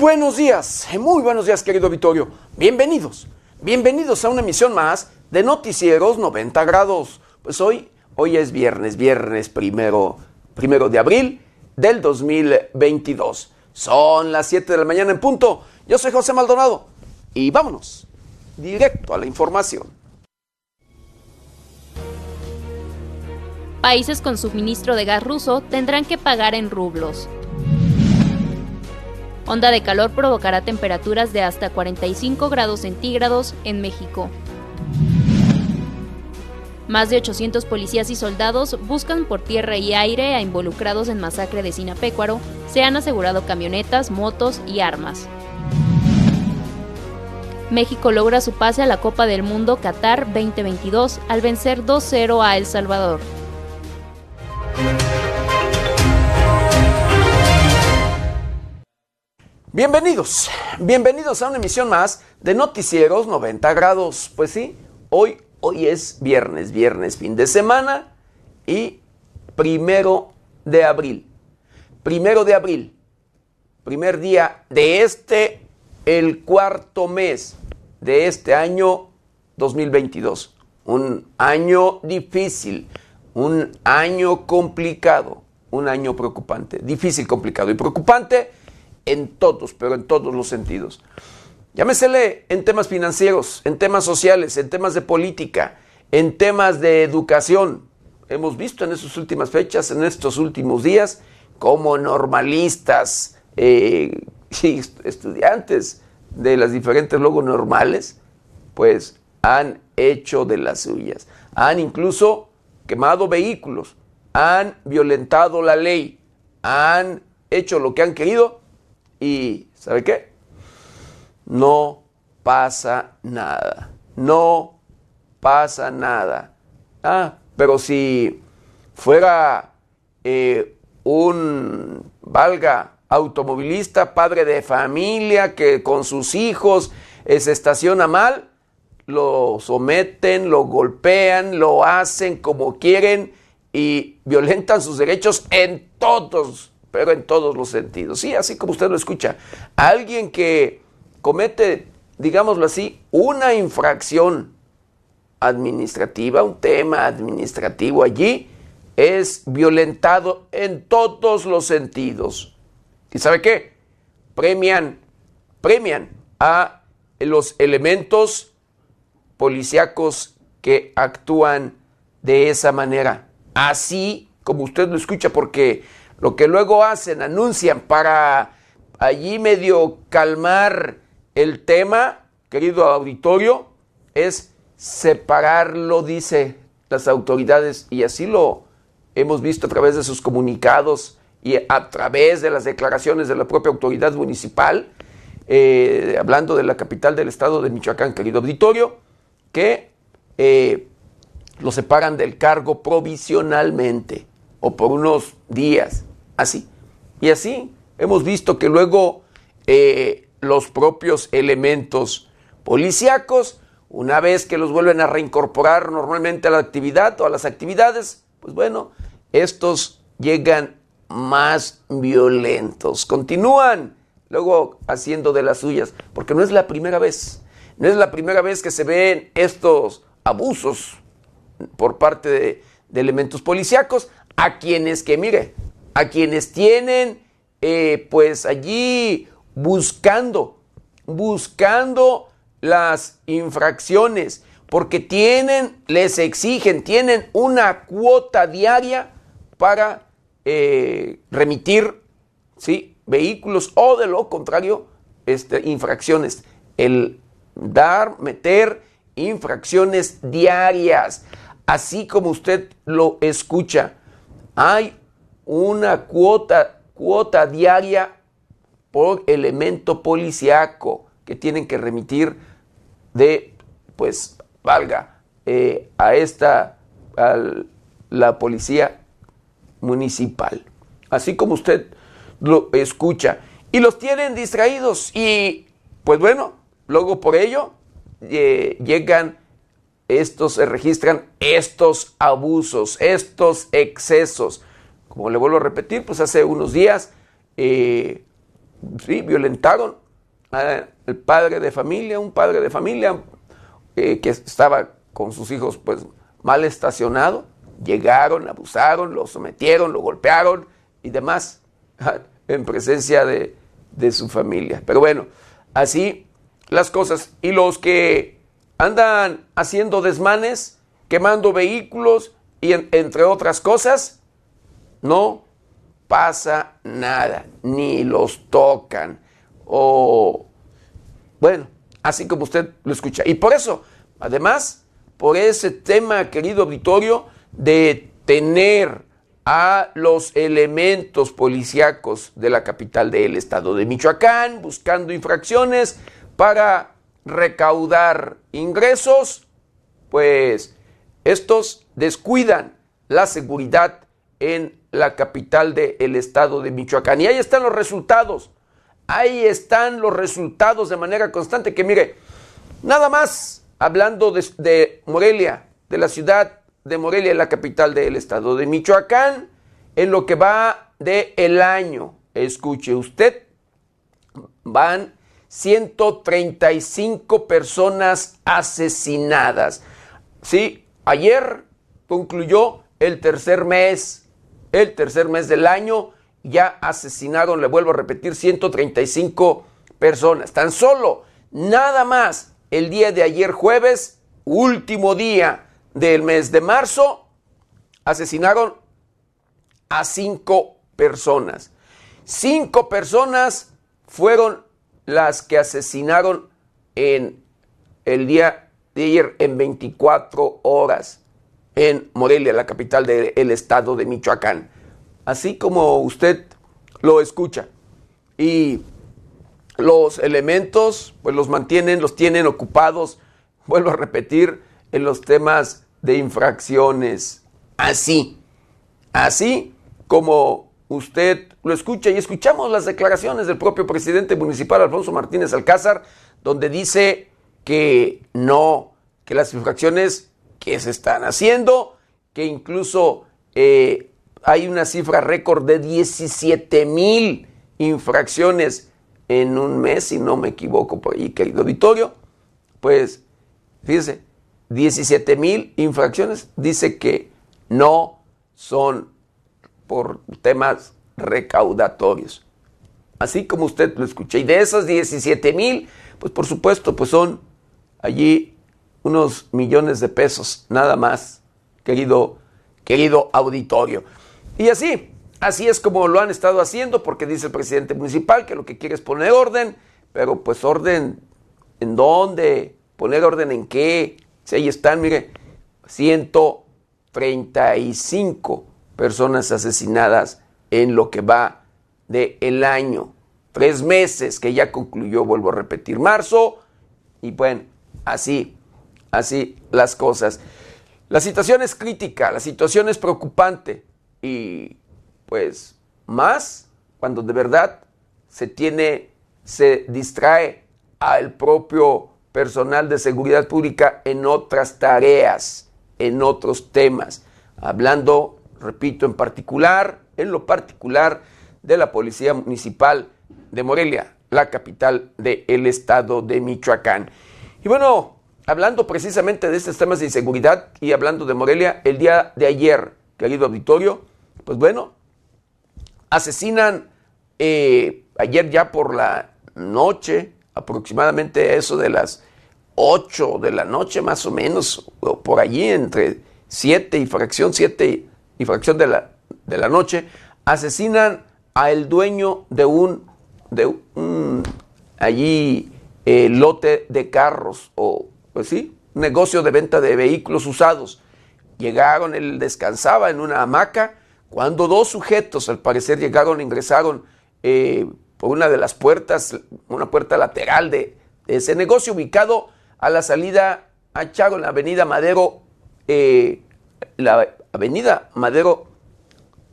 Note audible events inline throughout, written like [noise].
buenos días, muy buenos días querido Vittorio. Bienvenidos, bienvenidos a una emisión más de Noticieros 90 grados. Pues hoy, hoy es viernes, viernes primero, primero de abril del 2022. Son las 7 de la mañana en punto. Yo soy José Maldonado y vámonos directo a la información. Países con suministro de gas ruso tendrán que pagar en rublos. Onda de calor provocará temperaturas de hasta 45 grados centígrados en México. Más de 800 policías y soldados buscan por tierra y aire a involucrados en masacre de Sinapecuaro. Se han asegurado camionetas, motos y armas. México logra su pase a la Copa del Mundo Qatar 2022 al vencer 2-0 a El Salvador. Bienvenidos, bienvenidos a una emisión más de Noticieros 90 grados. Pues sí, hoy, hoy es viernes, viernes, fin de semana y primero de abril. Primero de abril, primer día de este, el cuarto mes de este año 2022. Un año difícil, un año complicado, un año preocupante, difícil, complicado y preocupante en todos, pero en todos los sentidos. Llámesele en temas financieros, en temas sociales, en temas de política, en temas de educación. Hemos visto en estas últimas fechas, en estos últimos días, como normalistas, eh, [laughs] estudiantes de las diferentes logos normales, pues han hecho de las suyas. Han incluso quemado vehículos, han violentado la ley, han hecho lo que han querido y, ¿sabe qué? No pasa nada. No pasa nada. Ah, pero si fuera eh, un, valga, automovilista, padre de familia, que con sus hijos eh, se estaciona mal, lo someten, lo golpean, lo hacen como quieren y violentan sus derechos en todos pero en todos los sentidos. Sí, así como usted lo escucha. Alguien que comete, digámoslo así, una infracción administrativa, un tema administrativo allí, es violentado en todos los sentidos. ¿Y sabe qué? Premian, premian a los elementos policíacos que actúan de esa manera. Así como usted lo escucha, porque lo que luego hacen, anuncian para allí medio calmar el tema, querido auditorio, es separarlo, dice las autoridades, y así lo hemos visto a través de sus comunicados y a través de las declaraciones de la propia autoridad municipal, eh, hablando de la capital del estado de Michoacán, querido auditorio, que eh, lo separan del cargo provisionalmente o por unos días. Así. Y así hemos visto que luego eh, los propios elementos policíacos, una vez que los vuelven a reincorporar normalmente a la actividad o a las actividades, pues bueno, estos llegan más violentos, continúan luego haciendo de las suyas, porque no es la primera vez, no es la primera vez que se ven estos abusos por parte de, de elementos policíacos, a quienes que, mire, a quienes tienen eh, pues allí buscando, buscando las infracciones, porque tienen, les exigen, tienen una cuota diaria para eh, remitir ¿sí? vehículos o de lo contrario, este, infracciones. El dar, meter infracciones diarias, así como usted lo escucha. Hay una cuota, cuota diaria por elemento policiaco que tienen que remitir de, pues, valga, eh, a esta, a la policía municipal. Así como usted lo escucha. Y los tienen distraídos y, pues bueno, luego por ello eh, llegan estos, se registran estos abusos, estos excesos como le vuelvo a repetir, pues hace unos días eh, sí, violentaron al padre de familia, un padre de familia eh, que estaba con sus hijos pues mal estacionado, llegaron, abusaron, lo sometieron, lo golpearon y demás [laughs] en presencia de, de su familia. Pero bueno, así las cosas. Y los que andan haciendo desmanes, quemando vehículos y entre otras cosas, no pasa nada, ni los tocan. O, bueno, así como usted lo escucha. Y por eso, además, por ese tema, querido auditorio, de tener a los elementos policíacos de la capital del estado de Michoacán, buscando infracciones para recaudar ingresos, pues estos descuidan la seguridad en la capital del estado de Michoacán. Y ahí están los resultados. Ahí están los resultados de manera constante. Que mire, nada más hablando de, Morelia, de la ciudad de Morelia, la capital del estado de Michoacán, en lo que va de el año. Escuche usted, van 135 personas asesinadas. Sí, ayer concluyó el tercer mes, el tercer mes del año, ya asesinaron, le vuelvo a repetir, 135 personas. Tan solo, nada más, el día de ayer jueves, último día del mes de marzo, asesinaron a cinco personas. Cinco personas fueron las que asesinaron en el día de ayer en 24 horas en Morelia, la capital del estado de Michoacán. Así como usted lo escucha. Y los elementos, pues los mantienen, los tienen ocupados, [laughs] vuelvo a repetir, en los temas de infracciones. Así, así como usted lo escucha y escuchamos las declaraciones del propio presidente municipal Alfonso Martínez Alcázar, donde dice que no, que las infracciones que se están haciendo, que incluso eh, hay una cifra récord de 17 mil infracciones en un mes, si no me equivoco por ahí, querido auditorio, pues fíjese, 17 mil infracciones, dice que no son por temas recaudatorios. Así como usted lo escucha. Y de esos 17 mil, pues por supuesto, pues son allí unos millones de pesos, nada más, querido, querido auditorio. Y así, así es como lo han estado haciendo, porque dice el presidente municipal que lo que quiere es poner orden, pero pues orden en dónde, poner orden en qué, si ahí están, mire, 135 personas asesinadas en lo que va del el año. Tres meses que ya concluyó, vuelvo a repetir, marzo. Y bueno, así, así las cosas. La situación es crítica, la situación es preocupante. Y pues más cuando de verdad se tiene, se distrae al propio personal de seguridad pública en otras tareas, en otros temas. Hablando, repito, en particular, en lo particular de la Policía Municipal de Morelia, la capital del estado de Michoacán. Y bueno, hablando precisamente de estos temas de inseguridad y hablando de Morelia, el día de ayer, querido auditorio, pues bueno, asesinan eh, ayer ya por la noche, aproximadamente eso de las 8 de la noche más o menos, o por allí entre 7 y fracción 7 y fracción de la, de la noche, asesinan a el dueño de un, de un allí eh, lote de carros o pues sí, negocio de venta de vehículos usados. Llegaron, él descansaba en una hamaca, cuando dos sujetos al parecer llegaron, ingresaron eh, por una de las puertas, una puerta lateral de, ese negocio ubicado a la salida a Chago en la avenida Madero, eh, la avenida Madero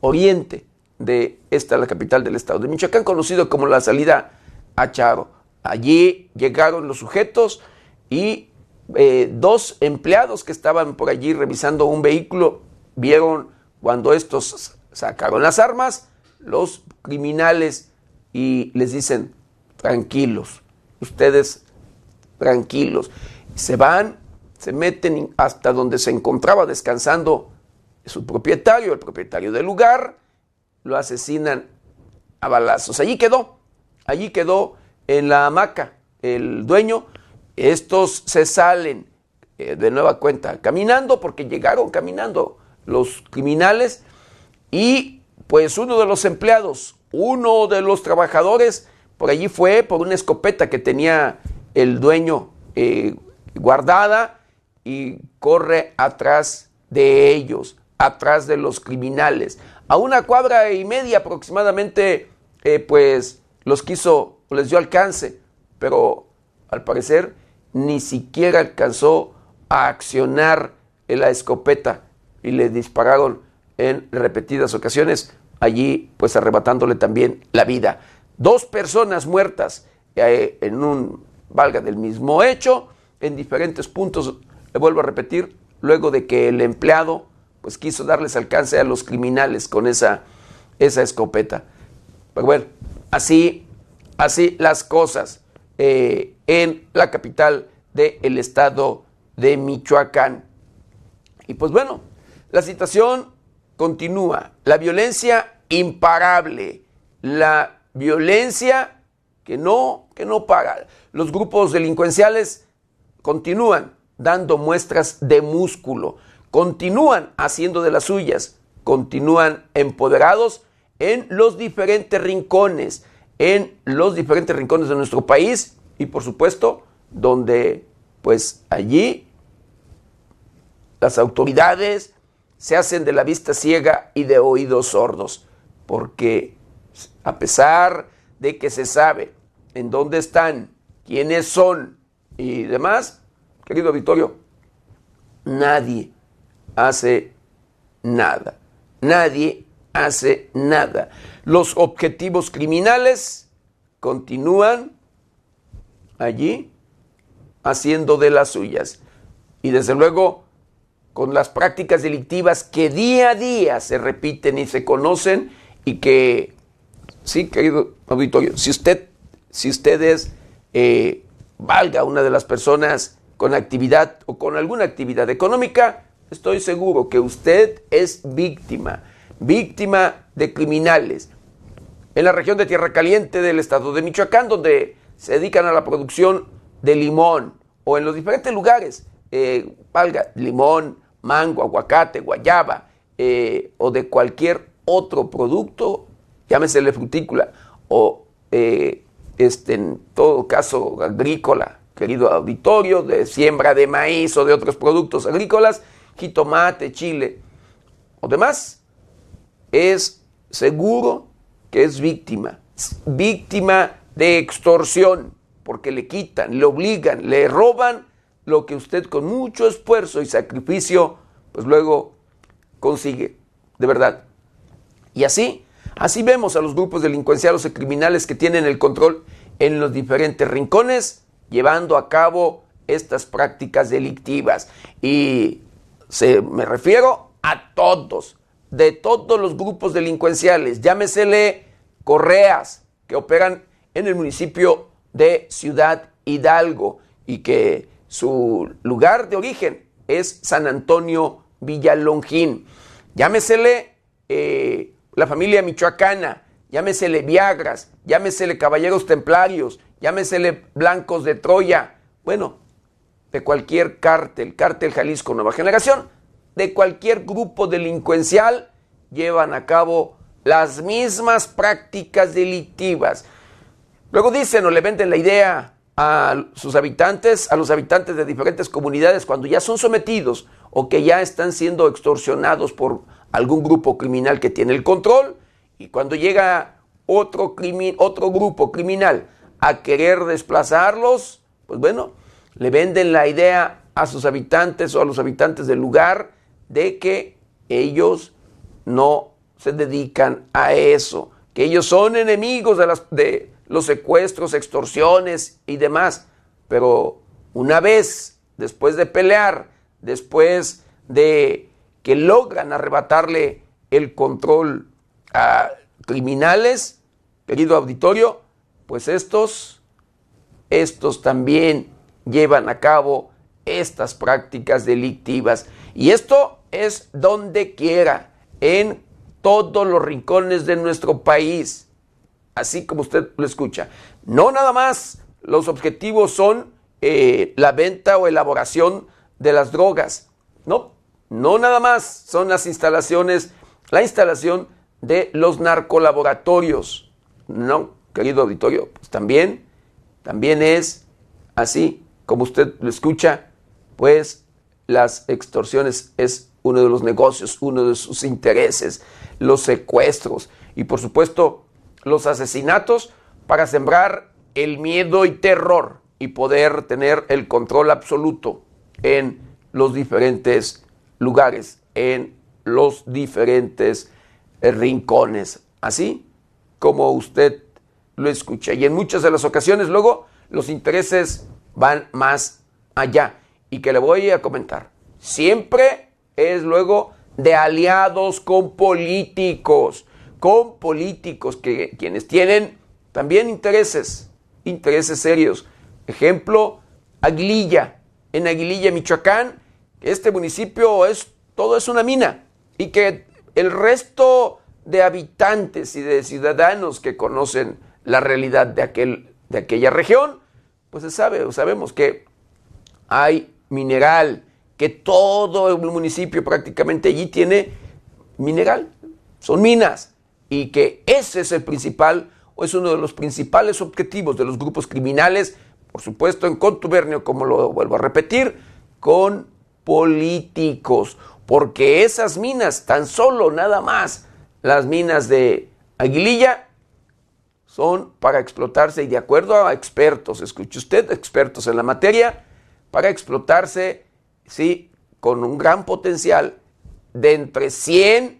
Oriente de esta, la capital del estado de Michoacán, conocido como la salida a Charo. Allí llegaron los sujetos y eh, dos empleados que estaban por allí revisando un vehículo vieron cuando estos sacaron las armas, los criminales y les dicen, tranquilos, ustedes tranquilos. Se van, se meten hasta donde se encontraba descansando su propietario, el propietario del lugar, lo asesinan a balazos. Allí quedó, allí quedó en la hamaca el dueño. Estos se salen eh, de nueva cuenta caminando porque llegaron caminando los criminales y pues uno de los empleados, uno de los trabajadores, por allí fue por una escopeta que tenía el dueño eh, guardada y corre atrás de ellos, atrás de los criminales. A una cuadra y media aproximadamente, eh, pues los quiso, les dio alcance, pero al parecer ni siquiera alcanzó a accionar la escopeta y le dispararon en repetidas ocasiones, allí pues arrebatándole también la vida. Dos personas muertas eh, en un, valga del mismo hecho, en diferentes puntos, le vuelvo a repetir, luego de que el empleado pues quiso darles alcance a los criminales con esa, esa escopeta. Pero bueno, así, así las cosas eh, en la capital del estado de Michoacán. Y pues bueno, la situación continúa, la violencia imparable, la violencia que no, que no paga. Los grupos delincuenciales continúan dando muestras de músculo, continúan haciendo de las suyas, continúan empoderados en los diferentes rincones, en los diferentes rincones de nuestro país y por supuesto donde pues allí las autoridades se hacen de la vista ciega y de oídos sordos, porque a pesar de que se sabe en dónde están, quiénes son y demás, querido Victorio, nadie hace nada. Nadie hace nada. Los objetivos criminales continúan allí haciendo de las suyas. Y desde luego, con las prácticas delictivas que día a día se repiten y se conocen y que, sí, querido auditorio, si usted, si usted es, eh, valga una de las personas con actividad o con alguna actividad económica, estoy seguro que usted es víctima, víctima de criminales. En la región de Tierra Caliente del estado de Michoacán, donde se dedican a la producción de limón, o en los diferentes lugares, eh, valga, limón, mango, aguacate, guayaba eh, o de cualquier otro producto, llámesele frutícola o eh, este, en todo caso agrícola, querido auditorio, de siembra de maíz o de otros productos agrícolas, jitomate, chile o demás, es seguro que es víctima, víctima de extorsión, porque le quitan, le obligan, le roban lo que usted con mucho esfuerzo y sacrificio, pues luego consigue, de verdad. Y así, así vemos a los grupos delincuenciales y criminales que tienen el control en los diferentes rincones, llevando a cabo estas prácticas delictivas. Y se, me refiero a todos, de todos los grupos delincuenciales, llámesele correas que operan en el municipio de Ciudad Hidalgo y que su lugar de origen es San Antonio Villalongín. Llámesele eh, la familia michoacana, llámesele Viagras, llámesele Caballeros Templarios, llámesele Blancos de Troya. Bueno, de cualquier cártel, cártel Jalisco Nueva Generación, de cualquier grupo delincuencial, llevan a cabo las mismas prácticas delictivas. Luego dicen o le venden la idea a sus habitantes, a los habitantes de diferentes comunidades, cuando ya son sometidos o que ya están siendo extorsionados por algún grupo criminal que tiene el control, y cuando llega otro, otro grupo criminal a querer desplazarlos, pues bueno, le venden la idea a sus habitantes o a los habitantes del lugar de que ellos no se dedican a eso, que ellos son enemigos de, las, de los secuestros, extorsiones y demás. Pero una vez, después de pelear, después de que logran arrebatarle el control a criminales, querido auditorio, pues estos, estos también llevan a cabo estas prácticas delictivas. Y esto es donde quiera, en todos los rincones de nuestro país, así como usted lo escucha. No nada más los objetivos son eh, la venta o elaboración de las drogas, no, no nada más son las instalaciones, la instalación de los narcolaboratorios, no, querido auditorio, pues también, también es así como usted lo escucha, pues las extorsiones es uno de los negocios, uno de sus intereses, los secuestros. Y por supuesto los asesinatos para sembrar el miedo y terror y poder tener el control absoluto en los diferentes lugares, en los diferentes rincones, así como usted lo escucha. Y en muchas de las ocasiones luego los intereses van más allá y que le voy a comentar. Siempre es luego de aliados con políticos, con políticos que quienes tienen también intereses, intereses serios. Ejemplo, Aguililla. En Aguililla, Michoacán, este municipio es todo es una mina y que el resto de habitantes y de ciudadanos que conocen la realidad de, aquel, de aquella región, pues se sabe, sabemos que hay mineral, que todo el municipio prácticamente allí tiene mineral, son minas, y que ese es el principal o es uno de los principales objetivos de los grupos criminales, por supuesto en contubernio, como lo vuelvo a repetir, con políticos, porque esas minas, tan solo nada más, las minas de Aguililla, son para explotarse y de acuerdo a expertos, escuche usted, expertos en la materia, para explotarse, sí, con un gran potencial de entre 100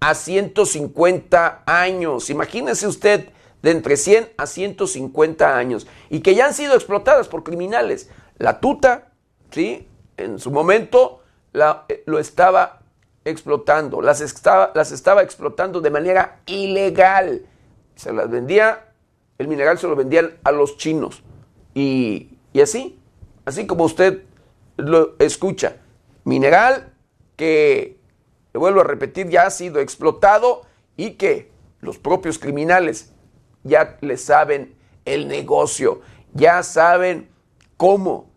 a 150 años. Imagínese usted de entre 100 a 150 años y que ya han sido explotadas por criminales. La tuta, sí, en su momento la, eh, lo estaba explotando, las estaba, las estaba explotando de manera ilegal. Se las vendía, el mineral se lo vendían a los chinos. Y, y así, así como usted lo escucha. Mineral que, vuelvo a repetir, ya ha sido explotado y que los propios criminales ya le saben el negocio, ya saben cómo.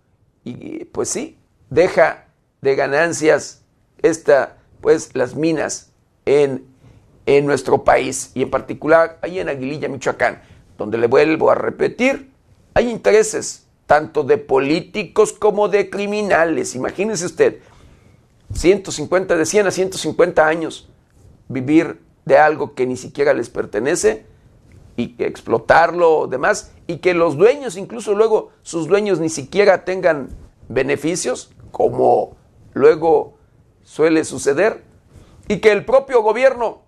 Y pues sí, deja de ganancias esta, pues las minas en, en nuestro país y en particular ahí en Aguililla, Michoacán, donde le vuelvo a repetir, hay intereses tanto de políticos como de criminales. Imagínese usted, 150, de 100 a 150 años, vivir de algo que ni siquiera les pertenece y que explotarlo o demás, y que los dueños, incluso luego sus dueños ni siquiera tengan beneficios, como luego suele suceder, y que el propio gobierno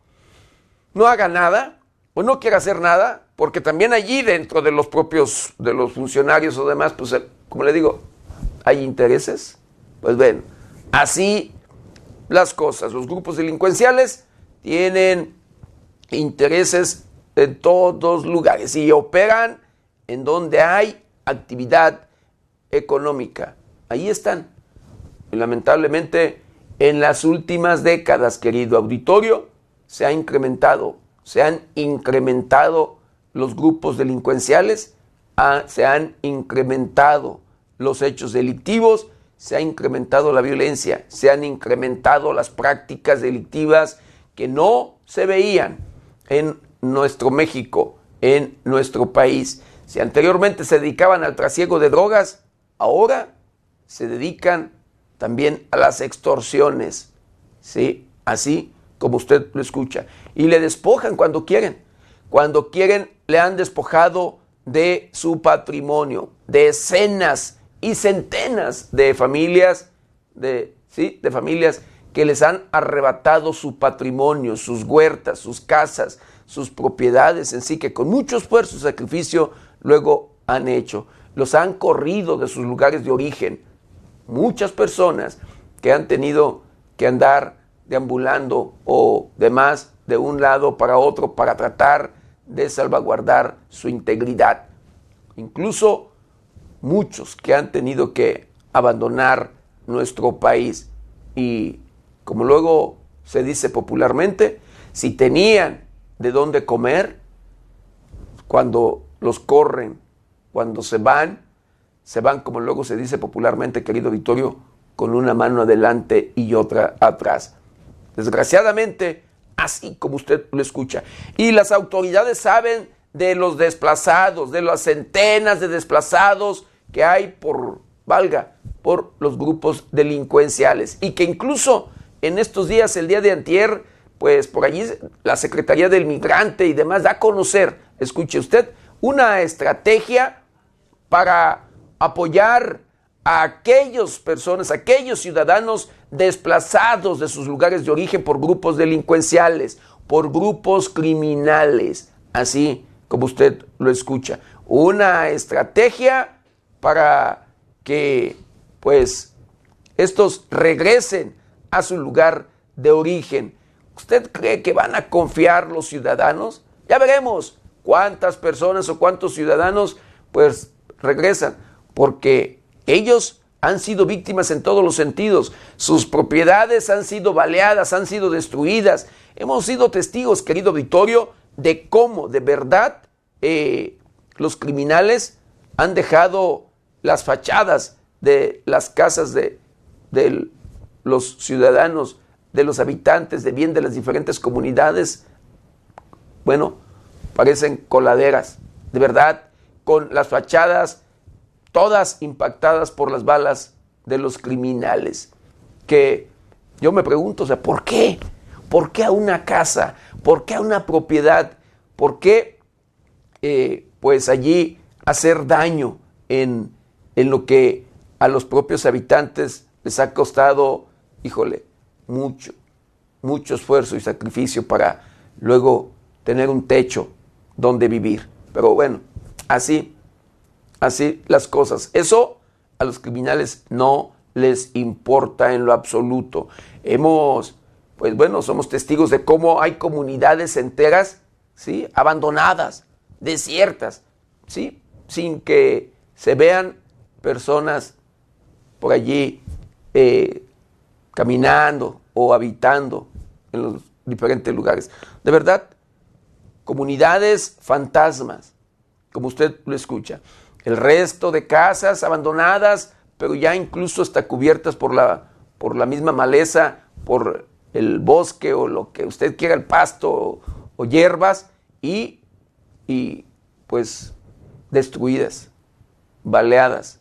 no haga nada o no quiera hacer nada, porque también allí dentro de los propios, de los funcionarios o demás, pues como le digo, hay intereses. Pues ven, así las cosas. Los grupos delincuenciales tienen intereses en todos lugares y operan en donde hay actividad económica. Ahí están. Lamentablemente en las últimas décadas, querido auditorio, se ha incrementado, se han incrementado los grupos delincuenciales, se han incrementado los hechos delictivos, se ha incrementado la violencia, se han incrementado las prácticas delictivas que no se veían en nuestro México, en nuestro país. Si anteriormente se dedicaban al trasiego de drogas, ahora se dedican también a las extorsiones, ¿sí? Así como usted lo escucha. Y le despojan cuando quieren. Cuando quieren le han despojado de su patrimonio, decenas y centenas de familias, de, ¿sí? de familias que les han arrebatado su patrimonio, sus huertas, sus casas, sus propiedades en sí, que con mucho esfuerzo y sacrificio luego han hecho. Los han corrido de sus lugares de origen. Muchas personas que han tenido que andar deambulando o demás de un lado para otro para tratar de salvaguardar su integridad. Incluso muchos que han tenido que abandonar nuestro país y como luego se dice popularmente, si tenían de dónde comer, cuando los corren, cuando se van, se van como luego se dice popularmente, querido Vittorio, con una mano adelante y otra atrás. Desgraciadamente, así como usted lo escucha. Y las autoridades saben de los desplazados, de las centenas de desplazados que hay por, valga, por los grupos delincuenciales. Y que incluso en estos días, el día de antier, pues por allí la Secretaría del Migrante y demás da a conocer, escuche usted, una estrategia para apoyar a aquellas personas, aquellos ciudadanos desplazados de sus lugares de origen por grupos delincuenciales, por grupos criminales, así como usted lo escucha. Una estrategia para que pues estos regresen a su lugar de origen. ¿Usted cree que van a confiar los ciudadanos? Ya veremos cuántas personas o cuántos ciudadanos pues regresan, porque ellos han sido víctimas en todos los sentidos. Sus propiedades han sido baleadas, han sido destruidas. Hemos sido testigos, querido Vittorio, de cómo de verdad eh, los criminales han dejado las fachadas de las casas de, los ciudadanos, de los habitantes de bien de las diferentes comunidades. Bueno, parecen coladeras, de verdad, con las fachadas todas impactadas por las balas de los criminales. Que yo me pregunto, o sea, ¿por qué? ¿Por qué a una casa? ¿Por qué a una propiedad? ¿Por qué, eh, pues allí hacer daño en, en lo que a los propios habitantes les ha costado, híjole, mucho, mucho esfuerzo y sacrificio para luego tener un techo donde vivir. Pero bueno, así, así las cosas. Eso a los criminales no les importa en lo absoluto. Hemos, pues bueno, somos testigos de cómo hay comunidades enteras, ¿sí? Abandonadas, desiertas, ¿sí? Sin que se vean personas por allí eh, caminando o habitando en los diferentes lugares. De verdad, comunidades fantasmas, como usted lo escucha. El resto de casas abandonadas, pero ya incluso hasta cubiertas por la, por la misma maleza, por el bosque o lo que usted quiera, el pasto o, hierbas, y, y pues destruidas, baleadas,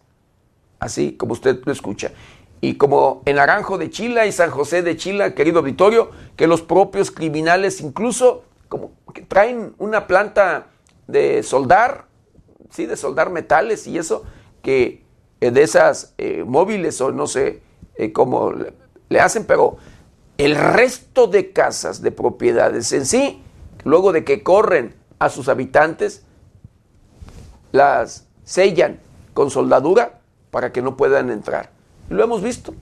así como usted lo escucha. Y como en Naranjo de Chila y San José de Chila, querido Vittorio, que los propios criminales incluso traen una planta de soldar, sí, de soldar metales y eso, que eh, de esas eh, móviles o no sé eh, cómo le, hacen, pero el resto de casas, de propiedades en sí, luego de que corren a sus habitantes, las sellan con soldadura para que no puedan entrar. lo hemos visto,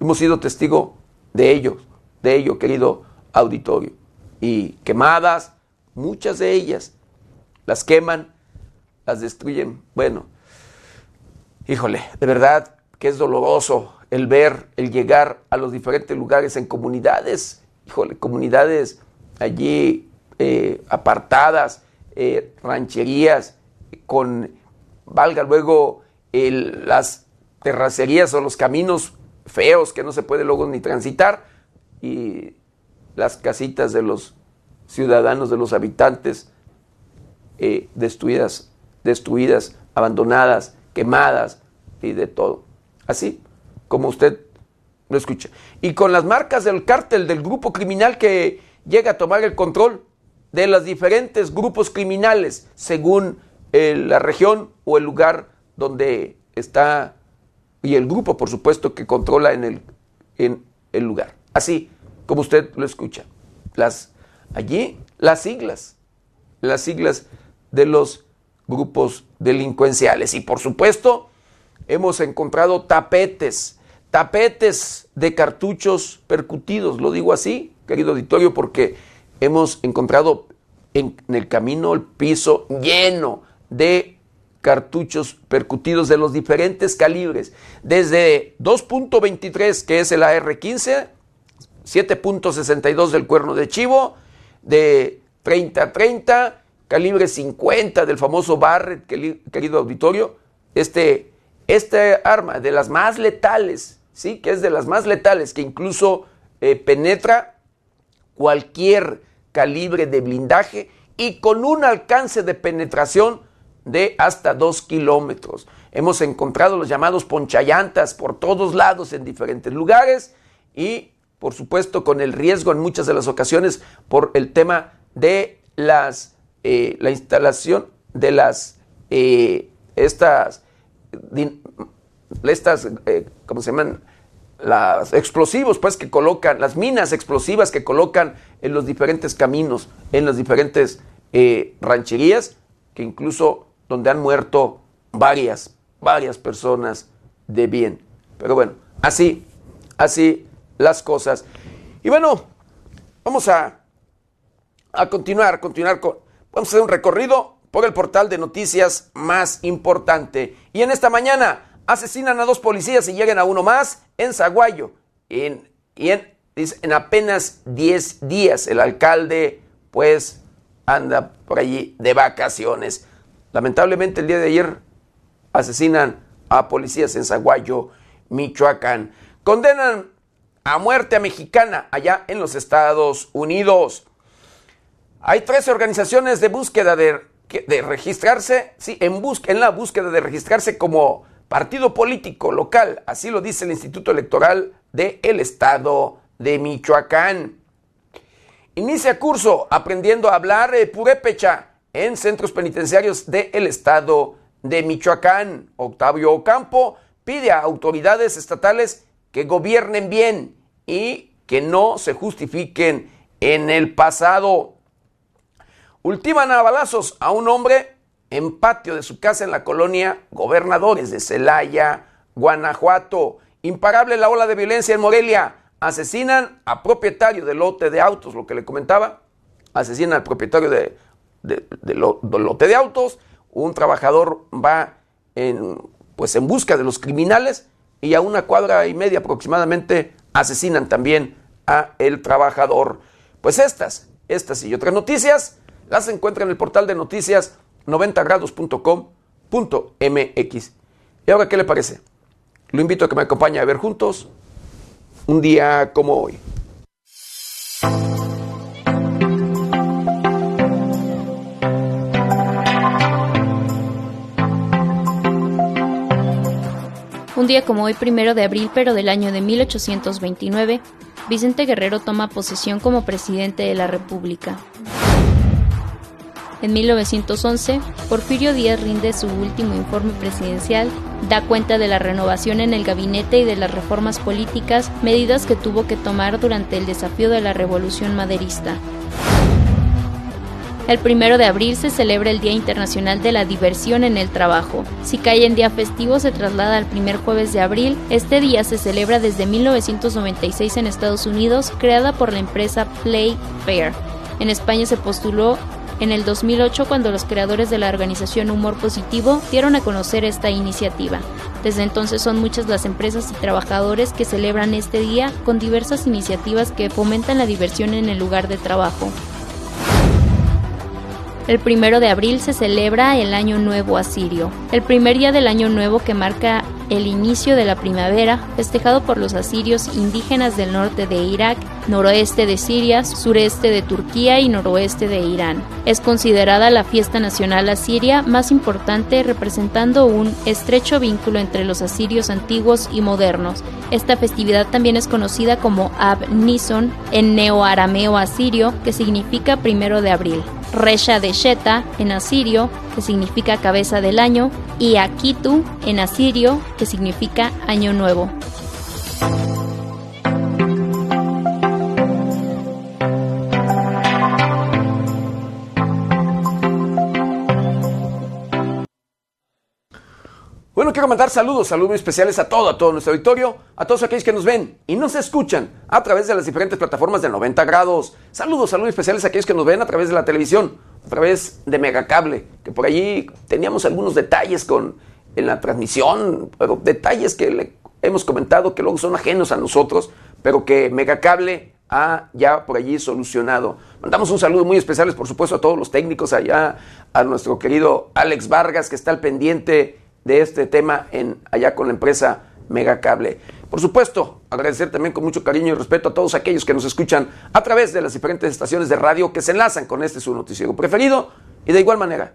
hemos sido testigo de ellos, de ello, querido auditorio. Y quemadas, muchas de ellas, las queman, las destruyen. Bueno, híjole, de verdad que es doloroso el ver, el llegar a los diferentes lugares en comunidades, híjole, comunidades allí eh, apartadas, eh, rancherías, con, valga luego, las terracerías o los caminos feos que no se puede luego ni transitar y las casitas de los ciudadanos, de los habitantes eh, destruidas, destruidas, abandonadas, quemadas y de todo. Así como usted lo escucha. Y con las marcas del cártel del grupo criminal que llega a tomar el control de los diferentes grupos criminales según eh, la región o el lugar donde está y el grupo, por supuesto, que controla en el, en el lugar. Así como usted lo escucha. Las, allí las siglas, las siglas de los grupos delincuenciales. Y por supuesto, hemos encontrado tapetes, tapetes de cartuchos percutidos, lo digo así, querido auditorio, porque hemos encontrado en, el camino el piso lleno de cartuchos percutidos de los diferentes calibres, desde 2.23 que es el AR-15, 7.62 del cuerno de chivo, de 30-30, calibre 50 del famoso Barrett, querido auditorio, este, este arma de las más letales, ¿sí? que es de las más letales, que incluso eh, penetra cualquier calibre de blindaje y con un alcance de penetración de hasta 2 kilómetros. Hemos encontrado los llamados ponchallantas por todos lados en diferentes lugares y por supuesto con el riesgo en muchas de las ocasiones por el tema de las, eh, la instalación de las, eh, estas, estas eh, ¿cómo se llaman? Los explosivos, pues, que colocan, las minas explosivas que colocan en los diferentes caminos, en las diferentes rancherías, que incluso donde han muerto varias, varias personas de bien. Pero bueno, así, así las cosas. Y bueno, vamos a, a continuar, continuar con, vamos a hacer un recorrido por el portal de noticias más importante. Y en esta mañana asesinan a dos policías y llegan a uno más en Zaguayo. Y en, en apenas 10 días el alcalde pues anda por allí de vacaciones. Lamentablemente el día de ayer asesinan a policías en Zaguayo, Michoacán. Condenan a muerte a mexicana allá en los Estados Unidos. Hay tres organizaciones de búsqueda de, de registrarse, sí, en, en la búsqueda de registrarse como partido político local, así lo dice el Instituto Electoral del Estado de Michoacán. Inicia curso aprendiendo a hablar eh, purépecha en centros penitenciarios del Estado de Michoacán. Octavio Ocampo pide a autoridades estatales que gobiernen bien y que no se justifiquen en el pasado. Ultiman a balazos a un hombre en patio de su casa en la colonia Gobernadores de Celaya, Guanajuato. Imparable la ola de violencia en Morelia. Asesinan a propietario del lote de autos, lo que le comentaba. Asesinan al propietario de, del lote de autos. Un trabajador va en, pues en busca de los criminales y a una cuadra y media aproximadamente asesinan también a el trabajador. Pues estas, estas y otras noticias las encuentran en el portal de noticias 90grados.com.mx. ¿Y ahora qué le parece? Lo invito a que me acompañe a ver juntos un día como hoy. Un día como hoy, primero de abril, pero del año de 1829, Vicente Guerrero toma posesión como presidente de la República. En 1911, Porfirio Díaz rinde su último informe presidencial, da cuenta de la renovación en el gabinete y de las reformas políticas, medidas que tuvo que tomar durante el desafío de la Revolución Maderista. El primero de abril se celebra el Día Internacional de la Diversión en el Trabajo. Si cae en día festivo, se traslada al primer jueves de abril. Este día se celebra desde 1996 en Estados Unidos, creada por la empresa Play Fair. En España se postuló en el 2008 cuando los creadores de la organización Humor Positivo dieron a conocer esta iniciativa. Desde entonces son muchas las empresas y trabajadores que celebran este día con diversas iniciativas que fomentan la diversión en el lugar de trabajo. El primero de abril se celebra el Año Nuevo Asirio, el primer día del Año Nuevo que marca el inicio de la primavera, festejado por los asirios indígenas del norte de Irak, noroeste de Siria, sureste de Turquía y noroeste de Irán. Es considerada la fiesta nacional asiria más importante representando un estrecho vínculo entre los asirios antiguos y modernos. Esta festividad también es conocida como Ab Nison en neoarameo asirio, que significa primero de abril. Resha de Sheta en asirio, que significa cabeza del año, y Akitu en asirio, que significa año nuevo. Quiero mandar saludos, saludos especiales a todo, a todo nuestro auditorio, a todos aquellos que nos ven y nos escuchan a través de las diferentes plataformas de 90 grados. Saludos, saludos especiales a aquellos que nos ven a través de la televisión, a través de Megacable, que por allí teníamos algunos detalles con en la transmisión, pero detalles que le hemos comentado que luego son ajenos a nosotros, pero que Megacable ha ya por allí solucionado. Mandamos un saludo muy especial, por supuesto, a todos los técnicos allá, a nuestro querido Alex Vargas, que está al pendiente de este tema en, allá con la empresa Megacable. Por supuesto, agradecer también con mucho cariño y respeto a todos aquellos que nos escuchan a través de las diferentes estaciones de radio que se enlazan con este su noticiero preferido y de igual manera,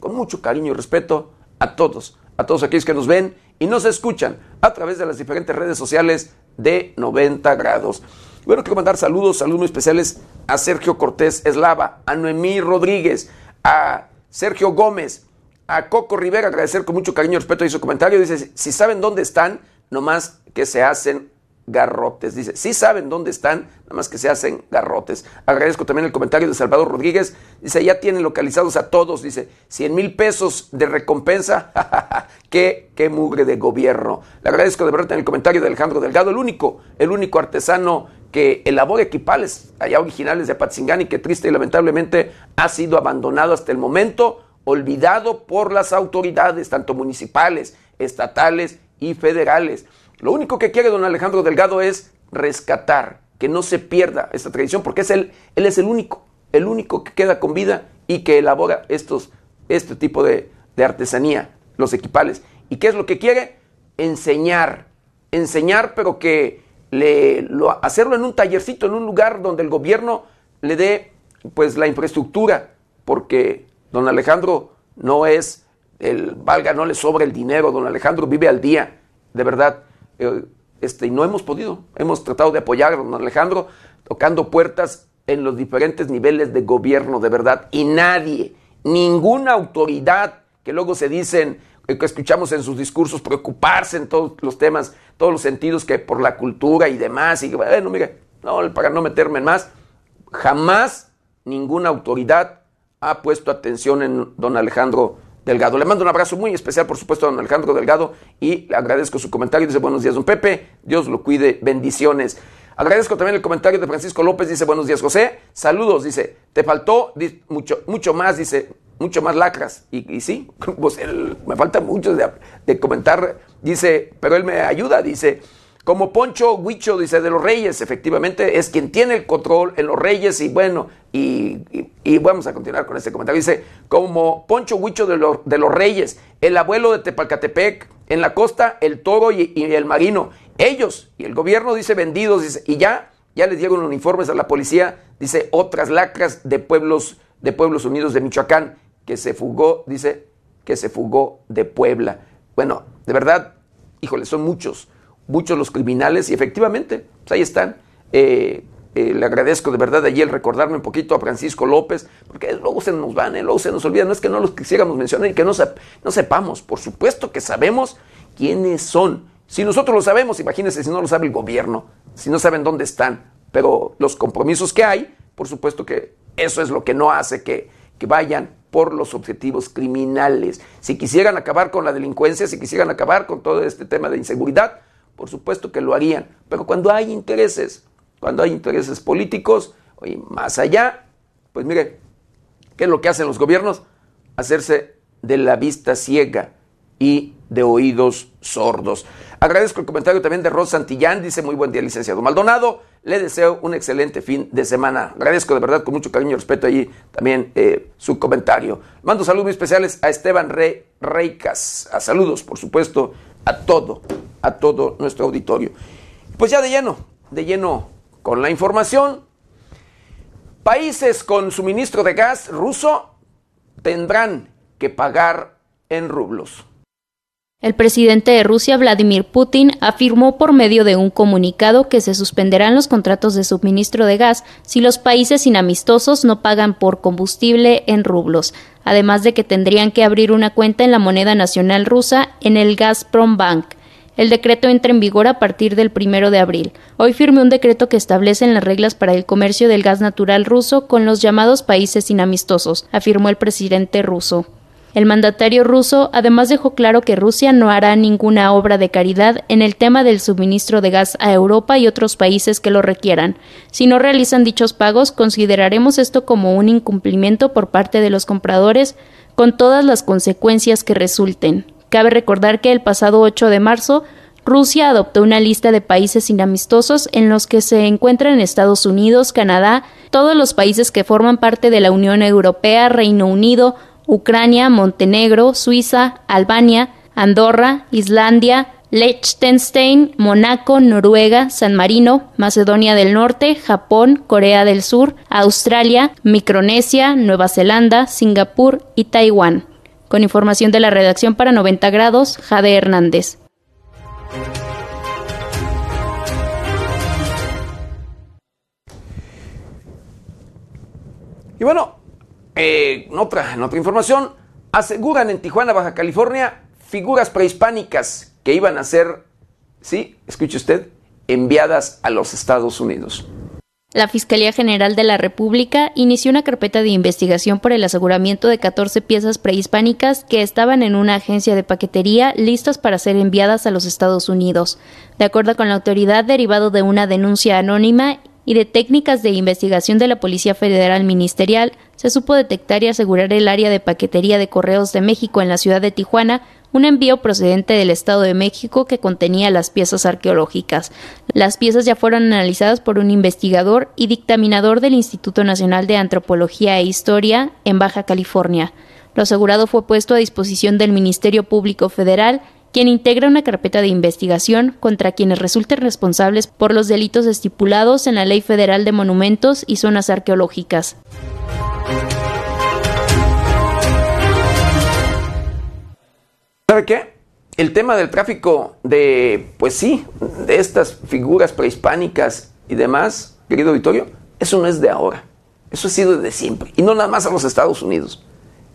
con mucho cariño y respeto a todos, a todos aquellos que nos ven y nos escuchan a través de las diferentes redes sociales de 90 grados. Bueno, quiero mandar saludos, saludos muy especiales a Sergio Cortés Eslava, a Noemí Rodríguez, a Sergio Gómez, a Coco Rivera, agradecer con mucho cariño y respeto y su comentario. Dice, si saben dónde están, nomás que se hacen garrotes. Dice, sí saben dónde están, nada más que se hacen garrotes. Agradezco también el comentario de Salvador Rodríguez. Dice, ya tienen localizados a todos. Dice, 100 mil pesos de recompensa. [laughs] qué, qué mugre de gobierno. Le agradezco de verdad en el comentario de Alejandro Delgado, el único, el único artesano que elabora equipales allá originales de Apatzingán y que triste y lamentablemente ha sido abandonado hasta el momento, olvidado por las autoridades, tanto municipales, estatales y federales. Lo único que quiere don Alejandro Delgado es rescatar, que no se pierda esta tradición, porque es él, él es el único, el único que queda con vida y que elabora estos, este tipo de, de artesanía, los equipales. ¿Y qué es lo que quiere? Enseñar, enseñar, pero que le, lo, hacerlo en un tallercito, en un lugar donde el gobierno le dé pues la infraestructura, porque don Alejandro no es el valga, no le sobra el dinero, don Alejandro vive al día, de verdad. Eh, este, y no hemos podido. Hemos tratado de apoyar a don Alejandro tocando puertas en los diferentes niveles de gobierno, de verdad. Y nadie, ninguna autoridad que luego se dicen, que escuchamos en sus discursos, preocuparse en todos los temas, todos los sentidos que por la cultura y demás. Y bueno, mire, no, para no meterme en más, jamás ninguna autoridad ha puesto atención en don Alejandro Delgado. Le mando un abrazo muy especial, por supuesto, a don Alejandro Delgado y le agradezco su comentario. Dice buenos días, don Pepe. Dios lo cuide. Bendiciones. Agradezco también el comentario de Francisco López. Dice buenos días, José. Saludos. Dice, te faltó mucho, mucho más. Dice, mucho más lacras. Y, sí, [laughs] pues me falta mucho de comentar. Dice, pero él me ayuda. Dice, como Poncho Huicho, dice, de los Reyes, efectivamente, es quien tiene el control en los Reyes y bueno, y, vamos a continuar con este comentario. Dice, como Poncho Huicho de, de, los Reyes, el abuelo de Tepalcatepec, en la costa, el toro y, el marino, ellos y el gobierno, dice, vendidos, dice, y ya, ya les dieron uniformes a la policía, dice, otras lacras de pueblos, de Pueblos Unidos de Michoacán, que se fugó, dice, que se fugó de Puebla. Bueno, de verdad, híjole, son muchos muchos los criminales y efectivamente, pues ahí están. Eh, eh, le agradezco de verdad el recordarme un poquito a Francisco López, porque luego se nos van, eh, luego se nos olvidan, no es que no los quisiéramos mencionar y que no, no sepamos, por supuesto que sabemos quiénes son. Si nosotros lo sabemos, imagínense si no lo sabe el gobierno, si no saben dónde están, pero los compromisos que hay, por supuesto que eso es lo que no hace que, que vayan por los objetivos criminales. Si quisieran acabar con la delincuencia, si quisieran acabar con todo este tema de inseguridad, por supuesto que lo harían, pero cuando hay intereses, cuando hay intereses políticos, y más allá, pues mire, ¿qué es lo que hacen los gobiernos? Hacerse de la vista ciega y de oídos sordos. Agradezco el comentario también de Rosa Santillán, dice muy buen día, licenciado Maldonado, le deseo un excelente fin de semana. Agradezco de verdad con mucho cariño y respeto allí también eh, su comentario. Mando saludos muy especiales a Esteban Rey Reicas, a saludos por supuesto a todo, a todo nuestro auditorio. Pues ya de lleno, de lleno con la información. Países con suministro de gas ruso tendrán que pagar en rublos. El presidente de Rusia, Vladimir Putin, afirmó por medio de un comunicado que se suspenderán los contratos de suministro de gas si los países inamistosos no pagan por combustible en rublos, además de que tendrían que abrir una cuenta en la moneda nacional rusa en el Gazprom Bank. El decreto entra en vigor a partir del primero de abril. Hoy firmé un decreto que establece las reglas para el comercio del gas natural ruso con los llamados países inamistosos, afirmó el presidente ruso. El mandatario ruso además dejó claro que Rusia no hará ninguna obra de caridad en el tema del suministro de gas a Europa y otros países que lo requieran. Si no realizan dichos pagos, consideraremos esto como un incumplimiento por parte de los compradores con todas las consecuencias que resulten. Cabe recordar que el pasado 8 de marzo Rusia adoptó una lista de países inamistosos en los que se encuentran Estados Unidos, Canadá, todos los países que forman parte de la Unión Europea, Reino Unido, Ucrania, Montenegro, Suiza, Albania, Andorra, Islandia, Liechtenstein, Monaco, Noruega, San Marino, Macedonia del Norte, Japón, Corea del Sur, Australia, Micronesia, Nueva Zelanda, Singapur y Taiwán. Con información de la redacción para 90 grados, Jade Hernández. Y bueno, eh, en, otra, en otra información, aseguran en Tijuana, Baja California, figuras prehispánicas que iban a ser, sí, escuche usted, enviadas a los Estados Unidos. La Fiscalía General de la República inició una carpeta de investigación por el aseguramiento de 14 piezas prehispánicas que estaban en una agencia de paquetería listas para ser enviadas a los Estados Unidos. De acuerdo con la autoridad, derivado de una denuncia anónima y de técnicas de investigación de la Policía Federal Ministerial, se supo detectar y asegurar el área de paquetería de correos de México en la ciudad de Tijuana, un envío procedente del Estado de México que contenía las piezas arqueológicas. Las piezas ya fueron analizadas por un investigador y dictaminador del Instituto Nacional de Antropología e Historia en Baja California. Lo asegurado fue puesto a disposición del Ministerio Público Federal quien integra una carpeta de investigación contra quienes resulten responsables por los delitos estipulados en la Ley Federal de Monumentos y Zonas Arqueológicas. ¿Sabe qué? El tema del tráfico de, pues sí, de estas figuras prehispánicas y demás, querido Vittorio, eso no es de ahora. Eso ha sido desde siempre. Y no nada más a los Estados Unidos.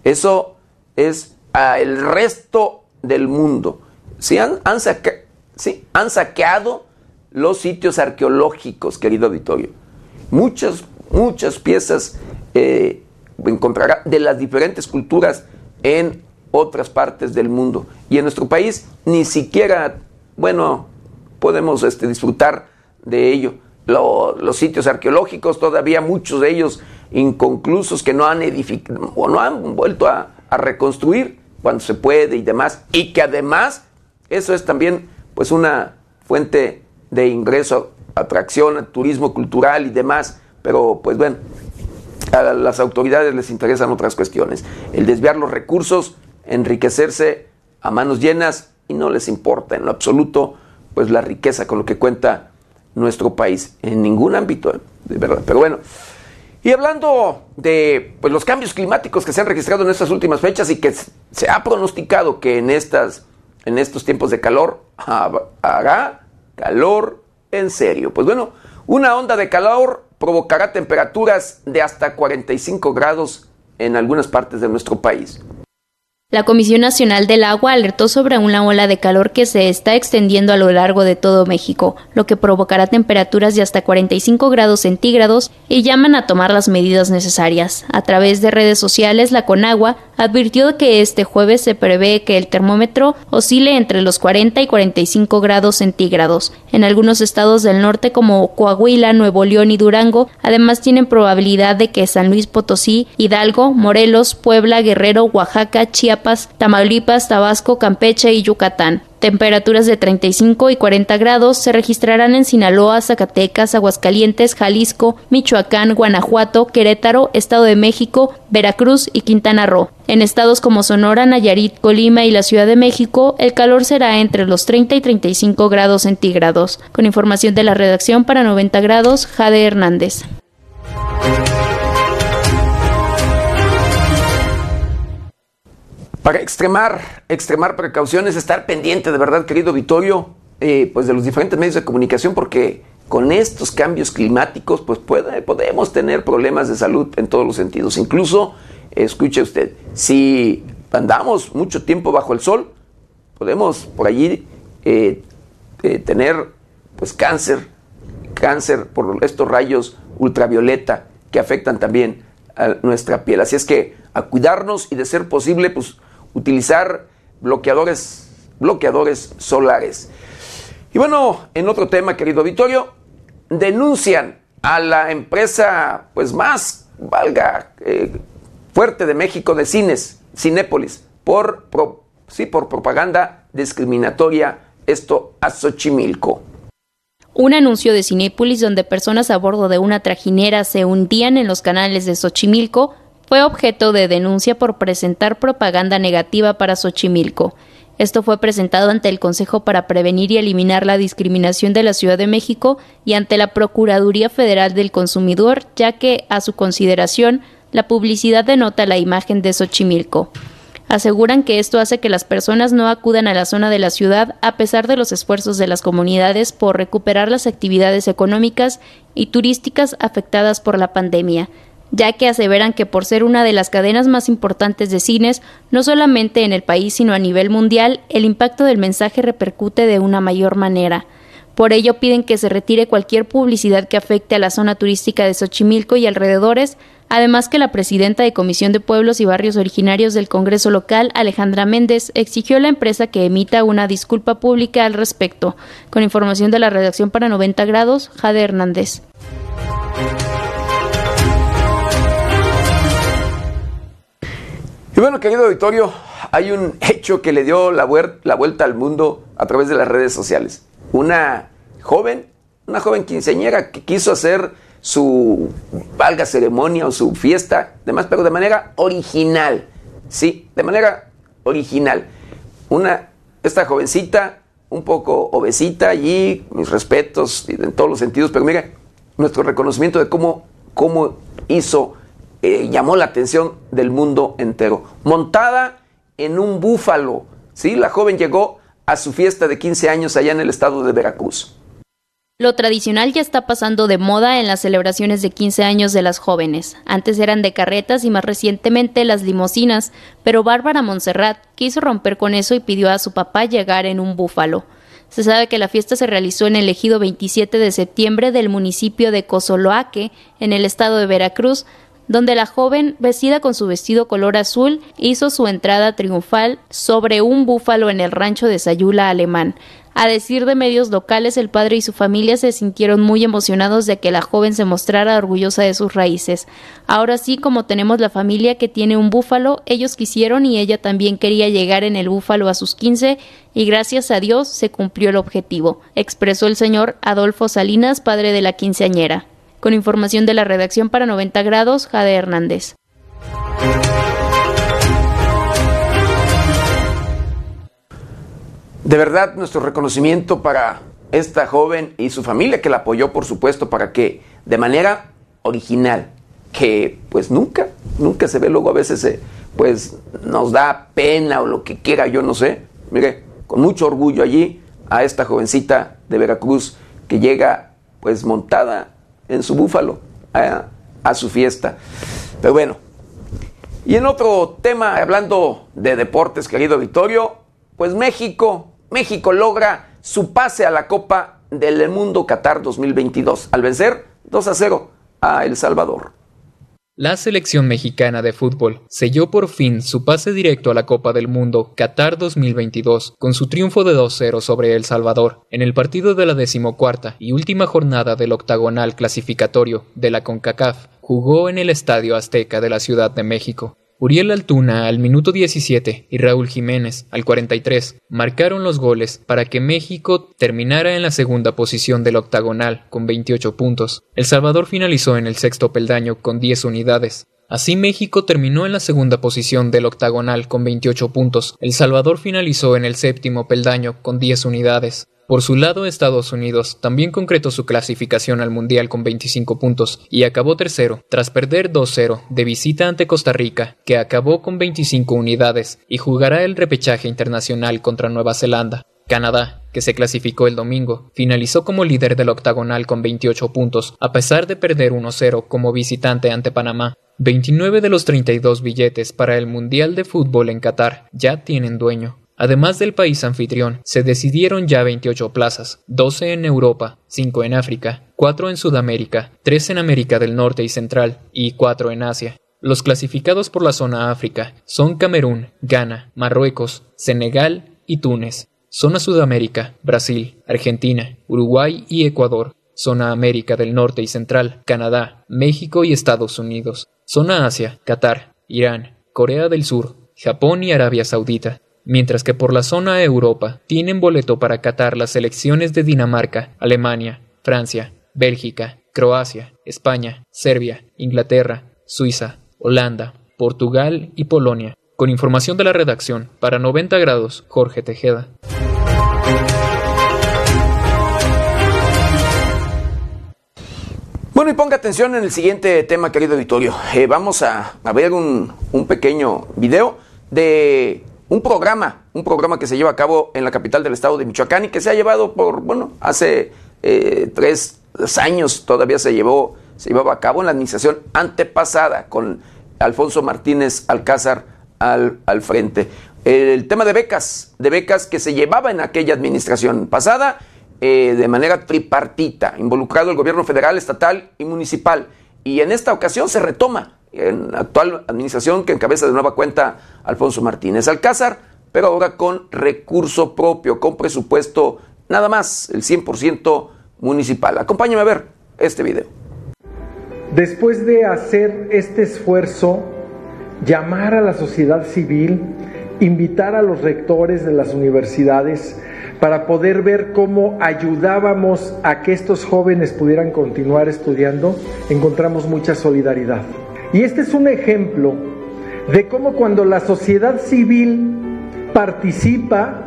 Eso es al resto del mundo. Sí, han, han saqueado los sitios arqueológicos, querido auditorio. Muchas, muchas piezas eh, encontrará de las diferentes culturas en otras partes del mundo. Y en nuestro país ni siquiera, bueno, podemos este, disfrutar de ello. los sitios arqueológicos, todavía muchos de ellos inconclusos que no han o no han vuelto a, a reconstruir cuando se puede y demás. Y que además eso es también pues una fuente de ingreso, atracción, turismo cultural y demás. Pero pues bueno, a las autoridades les interesan otras cuestiones. El desviar los recursos, enriquecerse a manos llenas y no les importa en lo absoluto pues la riqueza con lo que cuenta nuestro país en ningún ámbito, de verdad. Pero bueno, y hablando de pues, los cambios climáticos que se han registrado en estas últimas fechas y que se ha pronosticado que en estas en estos tiempos de calor hará calor en serio. Pues bueno, una onda de calor provocará temperaturas de hasta 45 grados en algunas partes de nuestro país. La Comisión Nacional del Agua alertó sobre una ola de calor que se está extendiendo a lo largo de todo México, lo que provocará temperaturas de hasta 45 grados centígrados y llaman a tomar las medidas necesarias. A través de redes sociales, la Conagua advirtió que este jueves se prevé que el termómetro oscile entre los 40 y 45 grados centígrados. En algunos estados del norte como Coahuila, Nuevo León y Durango, además tienen probabilidad de que San Luis Potosí, Hidalgo, Morelos, Puebla, Guerrero, Oaxaca, Chiapas, Tamaulipas, Tabasco, Campeche y Yucatán. Temperaturas de 35 y 40 grados se registrarán en Sinaloa, Zacatecas, Aguascalientes, Jalisco, Michoacán, Guanajuato, Querétaro, Estado de México, Veracruz y Quintana Roo. En estados como Sonora, Nayarit, Colima y la Ciudad de México, el calor será entre los 30 y 35 grados centígrados. Con información de la redacción para 90 grados, Jade Hernández. Para extremar, extremar precauciones, estar pendiente de verdad, querido Vittorio, eh, pues de los diferentes medios de comunicación, porque con estos cambios climáticos, pues puede, podemos tener problemas de salud en todos los sentidos. Incluso, escuche usted, si andamos mucho tiempo bajo el sol, podemos por allí eh, eh, tener pues cáncer, cáncer por estos rayos ultravioleta que afectan también a nuestra piel. Así es que a cuidarnos y de ser posible, pues utilizar bloqueadores, bloqueadores solares. Y bueno, en otro tema, querido Vittorio, denuncian a la empresa pues más, valga, eh, fuerte de México de cines, Cinépolis, por, sí, por propaganda discriminatoria, esto a Xochimilco. Un anuncio de Cinépolis donde personas a bordo de una trajinera se hundían en los canales de Xochimilco fue objeto de denuncia por presentar propaganda negativa para Xochimilco. Esto fue presentado ante el Consejo para Prevenir y Eliminar la Discriminación de la Ciudad de México y ante la Procuraduría Federal del Consumidor, ya que, a su consideración, la publicidad denota la imagen de Xochimilco. Aseguran que esto hace que las personas no acudan a la zona de la ciudad a pesar de los esfuerzos de las comunidades por recuperar las actividades económicas y turísticas afectadas por la pandemia, ya que aseveran que por ser una de las cadenas más importantes de cines, no solamente en el país sino a nivel mundial, el impacto del mensaje repercute de una mayor manera. Por ello piden que se retire cualquier publicidad que afecte a la zona turística de Xochimilco y alrededores, además que la presidenta de Comisión de Pueblos y Barrios Originarios del Congreso local, Alejandra Méndez, exigió a la empresa que emita una disculpa pública al respecto. Con información de la redacción para 90 grados, Jade Hernández. Bueno, querido auditorio, hay un hecho que le dio la, vuelta al mundo a través de las redes sociales. Una joven, una joven quinceañera que quiso hacer su valga ceremonia o su fiesta, demás, pero de manera original. Sí, de manera original. Una, esta jovencita, un poco obesita allí, mis respetos en todos los sentidos, pero mira, nuestro reconocimiento de cómo, cómo hizo eh, llamó la atención del mundo entero. Montada en un búfalo, ¿sí? La joven llegó a su fiesta de 15 años allá en el estado de Veracruz. Lo tradicional ya está pasando de moda en las celebraciones de 15 años de las jóvenes. Antes eran de carretas y más recientemente las limosinas, pero Bárbara Montserrat quiso romper con eso y pidió a su papá llegar en un búfalo. Se sabe que la fiesta se realizó en el ejido 27 de septiembre del municipio de Cozoloaque, en el estado de Veracruz, donde la joven, vestida con su vestido color azul, hizo su entrada triunfal sobre un búfalo en el rancho de Sayula alemán. A decir de medios locales, el padre y su familia se sintieron muy emocionados de que la joven se mostrara orgullosa de sus raíces. Ahora sí, como tenemos la familia que tiene un búfalo, ellos quisieron y ella también quería llegar en el búfalo a sus quince, y gracias a Dios se cumplió el objetivo, expresó el señor Adolfo Salinas, padre de la quinceañera. Con información de la redacción para 90 grados, Jade Hernández. De verdad, nuestro reconocimiento para esta joven y su familia que la apoyó, por supuesto, para que de manera original, que pues nunca, nunca se ve luego a veces, pues nos da pena o lo que quiera, yo no sé. Mire, con mucho orgullo allí a esta jovencita de Veracruz que llega pues montada en su búfalo a, su fiesta. Pero bueno, y en otro tema, hablando de deportes, querido Vittorio, pues México, México logra su pase a la Copa del Mundo Qatar 2022 al vencer 2 a 0 a El Salvador. La selección mexicana de fútbol selló por fin su pase directo a la Copa del Mundo Qatar 2022 con su triunfo de 2-0 sobre El Salvador en el partido de la decimocuarta y última jornada del octagonal clasificatorio de la CONCACAF. Jugó en el Estadio Azteca de la Ciudad de México. Uriel Altuna al minuto 17 y Raúl Jiménez al 43 marcaron los goles para que México terminara en la segunda posición del octagonal con 28 puntos. El Salvador finalizó en el sexto peldaño con 10 unidades. Así México terminó en la segunda posición del octagonal con 28 puntos. El Salvador finalizó en el séptimo peldaño con 10 unidades. Por su lado, Estados Unidos también concretó su clasificación al Mundial con 25 puntos y acabó tercero, tras perder 2-0 de visita ante Costa Rica, que acabó con 25 unidades y jugará el repechaje internacional contra Nueva Zelanda. Canadá, que se clasificó el domingo, finalizó como líder del octagonal con 28 puntos, a pesar de perder 1-0 como visitante ante Panamá. 29 de los 32 billetes para el Mundial de Fútbol en Qatar ya tienen dueño. Además del país anfitrión, se decidieron ya 28 plazas, 12 en Europa, 5 en África, 4 en Sudamérica, 3 en América del Norte y Central y 4 en Asia. Los clasificados por la zona África son Camerún, Ghana, Marruecos, Senegal y Túnez. Zona Sudamérica, Brasil, Argentina, Uruguay y Ecuador. Zona América del Norte y Central, Canadá, México y Estados Unidos. Zona Asia, Qatar, Irán, Corea del Sur, Japón y Arabia Saudita. Mientras que por la zona Europa tienen boleto para Qatar las selecciones de Dinamarca, Alemania, Francia, Bélgica, Croacia, España, Serbia, Inglaterra, Suiza, Holanda, Portugal y Polonia. Con información de la redacción, para 90 grados, Jorge Tejeda. Bueno, y ponga atención en el siguiente tema, querido auditorio. Eh, vamos a, ver un, pequeño video de un programa, un programa que se lleva a cabo en la capital del estado de Michoacán y que se ha llevado por, bueno, hace eh, tres años todavía se llevó, se llevaba a cabo en la administración antepasada con Alfonso Martínez Alcázar al, al frente. El tema de becas, de becas que se llevaba en aquella administración pasada eh, de manera tripartita, involucrado el gobierno federal, estatal y municipal. Y en esta ocasión se retoma en la actual administración que encabeza de nueva cuenta Alfonso Martínez Alcázar, pero ahora con recurso propio, con presupuesto nada más, el 100% municipal. Acompáñame a ver este video. Después de hacer este esfuerzo, llamar a la sociedad civil, invitar a los rectores de las universidades para poder ver cómo ayudábamos a que estos jóvenes pudieran continuar estudiando, encontramos mucha solidaridad. Y este es un ejemplo de cómo cuando la sociedad civil participa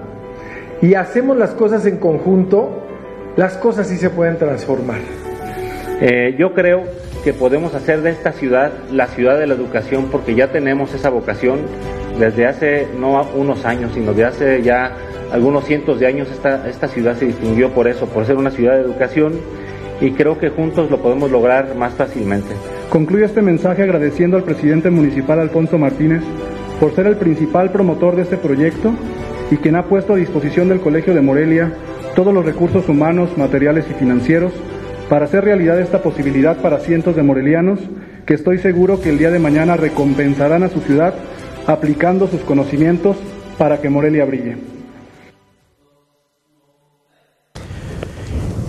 y hacemos las cosas en conjunto, las cosas sí se pueden transformar. Eh, yo creo que podemos hacer de esta ciudad la ciudad de la educación porque ya tenemos esa vocación desde hace no unos años, sino de hace ya algunos cientos de años esta, esta ciudad se distinguió por eso, por ser una ciudad de educación y creo que juntos lo podemos lograr más fácilmente. Concluyo este mensaje agradeciendo al presidente municipal Alfonso Martínez por ser el principal promotor de este proyecto y quien ha puesto a disposición del Colegio de Morelia todos los recursos humanos, materiales y financieros para hacer realidad esta posibilidad para cientos de morelianos que estoy seguro que el día de mañana recompensarán a su ciudad aplicando sus conocimientos para que Morelia brille.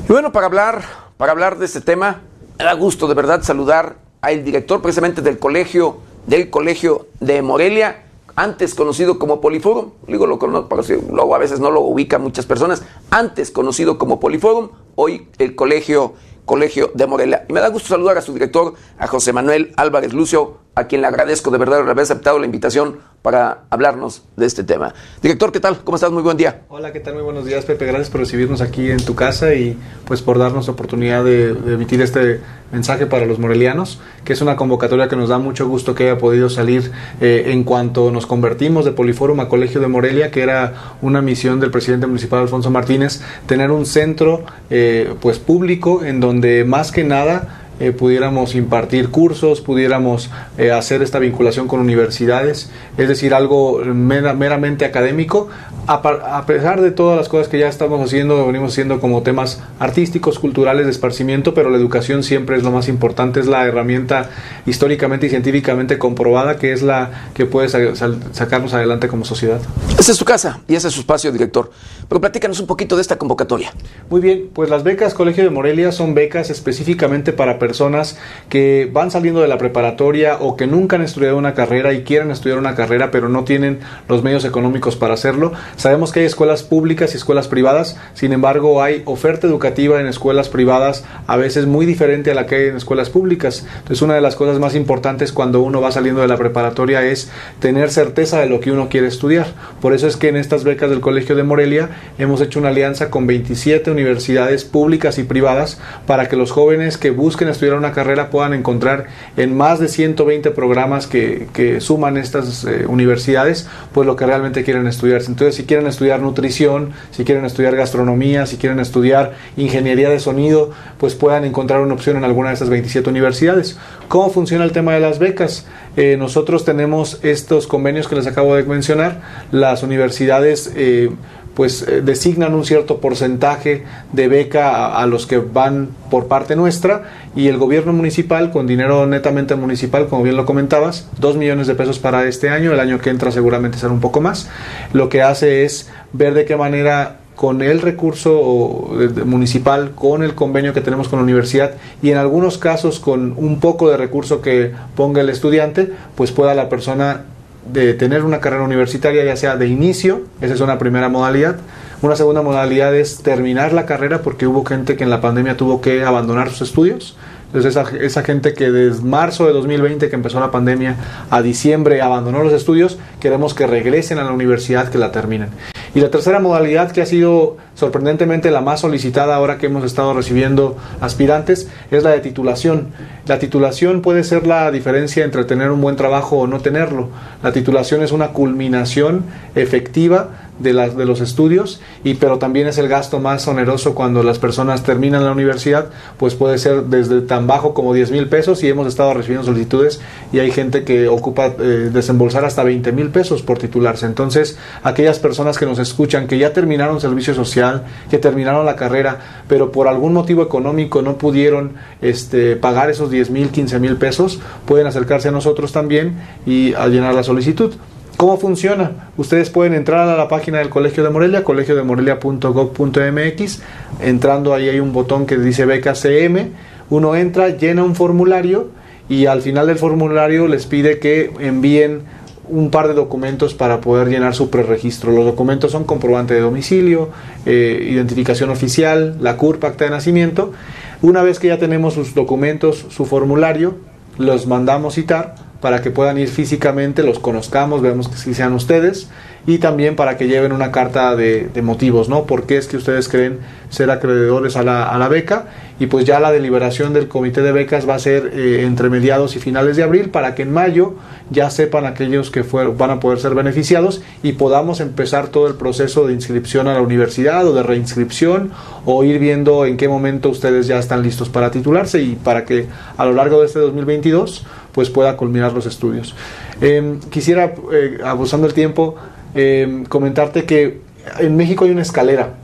Y bueno, para hablar, para hablar de este tema, me da gusto de verdad saludar al director precisamente del colegio, del colegio de Morelia, antes conocido como Poliforum, digo lo conozco, luego a veces no lo ubican muchas personas, antes conocido como Poliforum, hoy el colegio, colegio de Morelia. Y me da gusto saludar a su director, a José Manuel Álvarez Lucio, a quien le agradezco de verdad haber aceptado la invitación para hablarnos de este tema. Director, ¿qué tal? ¿Cómo estás? Muy buen día. Hola, ¿qué tal? Muy buenos días, Pepe. Gracias por recibirnos aquí en tu casa y pues por darnos la oportunidad de, emitir este mensaje para los morelianos, que es una convocatoria que nos da mucho gusto que haya podido salir eh, en cuanto nos convertimos de Poliforum a Colegio de Morelia, que era una misión del presidente municipal Alfonso Martínez, tener un centro eh, pues público en donde más que nada eh, pudiéramos impartir cursos, pudiéramos eh, hacer esta vinculación con universidades, es decir, algo meramente académico, a, pesar de todas las cosas que ya estamos haciendo, venimos haciendo como temas artísticos, culturales, de esparcimiento, pero la educación siempre es lo más importante, es la herramienta históricamente y científicamente comprobada que es la que puede sacarnos adelante como sociedad. Esa es su casa y ese es su espacio, director. Pero platícanos un poquito de esta convocatoria. Muy bien, pues las becas Colegio de Morelia son becas específicamente para personas que van saliendo de la preparatoria o que nunca han estudiado una carrera y quieren estudiar una carrera pero no tienen los medios económicos para hacerlo. Sabemos que hay escuelas públicas y escuelas privadas, sin embargo hay oferta educativa en escuelas privadas a veces muy diferente a la que hay en escuelas públicas. Entonces una de las cosas más importantes cuando uno va saliendo de la preparatoria es tener certeza de lo que uno quiere estudiar. Por eso es que en estas becas del Colegio de Morelia hemos hecho una alianza con 27 universidades públicas y privadas para que los jóvenes que busquen estudiar una carrera puedan encontrar en más de 120 programas que, suman estas eh, universidades, pues lo que realmente quieren estudiar. Entonces, si quieren estudiar nutrición, si quieren estudiar gastronomía, si quieren estudiar ingeniería de sonido, pues puedan encontrar una opción en alguna de estas 27 universidades. ¿Cómo funciona el tema de las becas? Eh, nosotros tenemos estos convenios que les acabo de mencionar. Las universidades eh, pues eh, designan un cierto porcentaje de beca a, los que van por parte nuestra y el gobierno municipal con dinero netamente municipal, como bien lo comentabas, dos millones de pesos para este año, el año que entra seguramente será un poco más, lo que hace es ver de qué manera con el recurso municipal, con el convenio que tenemos con la universidad y en algunos casos con un poco de recurso que ponga el estudiante, pues pueda la persona de tener una carrera universitaria, ya sea de inicio, esa es una primera modalidad. Una segunda modalidad es terminar la carrera porque hubo gente que en la pandemia tuvo que abandonar sus estudios. Entonces esa, esa gente que desde marzo de 2020 que empezó la pandemia a diciembre abandonó los estudios, queremos que regresen a la universidad, que la terminen. Y la tercera modalidad que ha sido sorprendentemente la más solicitada ahora que hemos estado recibiendo aspirantes es la de titulación. La titulación puede ser la diferencia entre tener un buen trabajo o no tenerlo. La titulación es una culminación efectiva de, los estudios, y, pero también es el gasto más oneroso cuando las personas terminan la universidad, pues puede ser desde tan bajo como 10 mil pesos y hemos estado recibiendo solicitudes y hay gente que ocupa eh, desembolsar hasta 20 mil pesos por titularse. Entonces, aquellas personas que nos escuchan, que ya terminaron servicio social, que terminaron la carrera, pero por algún motivo económico no pudieron este, pagar esos 10 mil, 15 mil pesos, pueden acercarse a nosotros también y a llenar la solicitud. ¿Cómo funciona? Ustedes pueden entrar a la página del Colegio de Morelia, colegiodemorelia.gov.mx. Entrando ahí hay un botón que dice beca CM. Uno entra, llena un formulario y al final del formulario les pide que envíen un par de documentos para poder llenar su preregistro. Los documentos son comprobante de domicilio, eh, identificación oficial, la CURP, acta de nacimiento. Una vez que ya tenemos sus documentos, su formulario, los mandamos citar para que puedan ir físicamente, los conozcamos, veamos que si sean ustedes y también para que lleven una carta de, motivos, ¿no? ¿Por qué es que ustedes creen ser acreedores a la, a la, beca? Y pues ya la deliberación del comité de becas va a ser eh, entre mediados y finales de abril para que en mayo ya sepan aquellos que van a poder ser beneficiados y podamos empezar todo el proceso de inscripción a la universidad o de reinscripción o ir viendo en qué momento ustedes ya están listos para titularse y para que a lo largo de este 2022 pues pueda culminar los estudios. Em, quisiera, eh, abusando el tiempo, Em, comentarte que en México hay una escalera.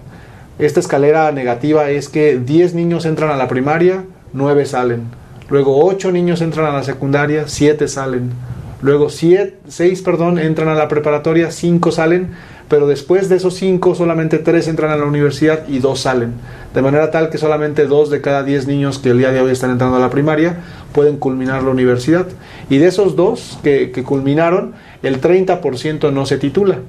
Esta escalera negativa es que 10 niños entran a la primaria, 9 salen. Luego 8 niños entran a la secundaria, 7 salen. Luego 6 perdón, entran a la preparatoria, 5 salen, pero después de esos 5 solamente 3 entran a la universidad y 2 salen. De manera tal que solamente 2 de cada 10 niños que el día de hoy están entrando a la primaria pueden culminar la universidad. Y de esos 2 que, que culminaron, el 30% no se titula.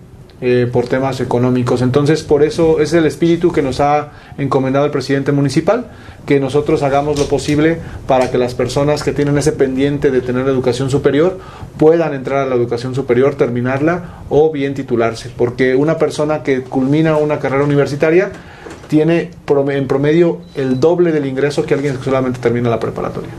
Eh, por temas económicos. Entonces, por eso es el espíritu que nos ha encomendado el presidente municipal, que nosotros hagamos lo posible para que las personas que tienen ese pendiente de tener educación superior puedan entrar a la educación superior, terminarla o bien titularse. Porque una persona que culmina una carrera universitaria tiene en promedio el doble del ingreso que alguien que solamente termina la preparatoria.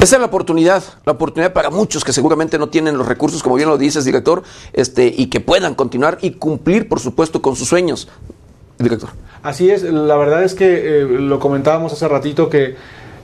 Esa es la oportunidad, la oportunidad para muchos que seguramente no tienen los recursos, como bien lo dices, director, este, y que puedan continuar y cumplir, por supuesto, con sus sueños, director. Así es, la verdad es que eh, lo comentábamos hace ratito que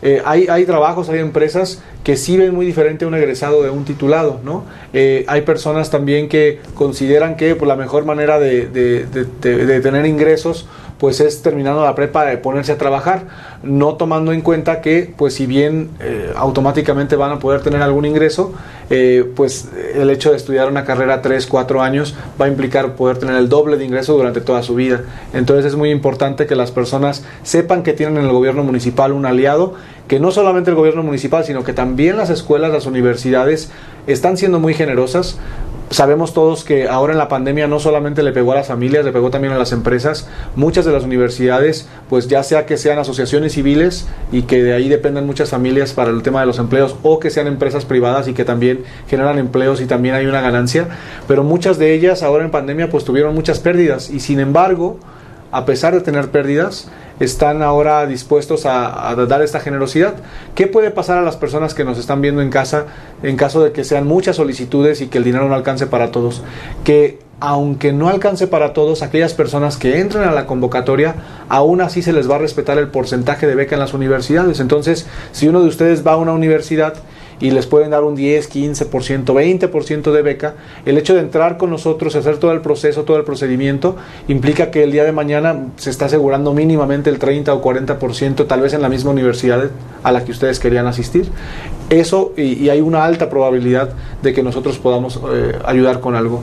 eh, hay, hay, trabajos, hay empresas que sí ven muy diferente a un egresado de un titulado, ¿no? Eh, hay personas también que consideran que pues, la mejor manera de, de, de tener ingresos pues es terminando la prepa de ponerse a trabajar, no tomando en cuenta que pues si bien eh, automáticamente van a poder tener algún ingreso, eh, pues el hecho de estudiar una carrera 3, 4 años va a implicar poder tener el doble de ingreso durante toda su vida. Entonces es muy importante que las personas sepan que tienen en el gobierno municipal un aliado, que no solamente el gobierno municipal, sino que también las escuelas, las universidades están siendo muy generosas Sabemos todos que ahora en la pandemia no solamente le pegó a las familias, le pegó también a las empresas. Muchas de las universidades, pues ya sea que sean asociaciones civiles y que de ahí dependan muchas familias para el tema de los empleos o que sean empresas privadas y que también generan empleos y también hay una ganancia, pero muchas de ellas ahora en pandemia pues tuvieron muchas pérdidas y sin embargo, a pesar de tener pérdidas, están ahora dispuestos a, dar esta generosidad. ¿Qué puede pasar a las personas que nos están viendo en casa en caso de que sean muchas solicitudes y que el dinero no alcance para todos? Que aunque no alcance para todos, aquellas personas que entren a la convocatoria, aún así se les va a respetar el porcentaje de beca en las universidades. Entonces, si uno de ustedes va a una universidad y les pueden dar un 10, 15%, 20% de beca, el hecho de entrar con nosotros, hacer todo el proceso, todo el procedimiento, implica que el día de mañana se está asegurando mínimamente el 30 o 40%, tal vez en la misma universidad a la que ustedes querían asistir. Eso, y, hay una alta probabilidad de que nosotros podamos eh, ayudar con algo.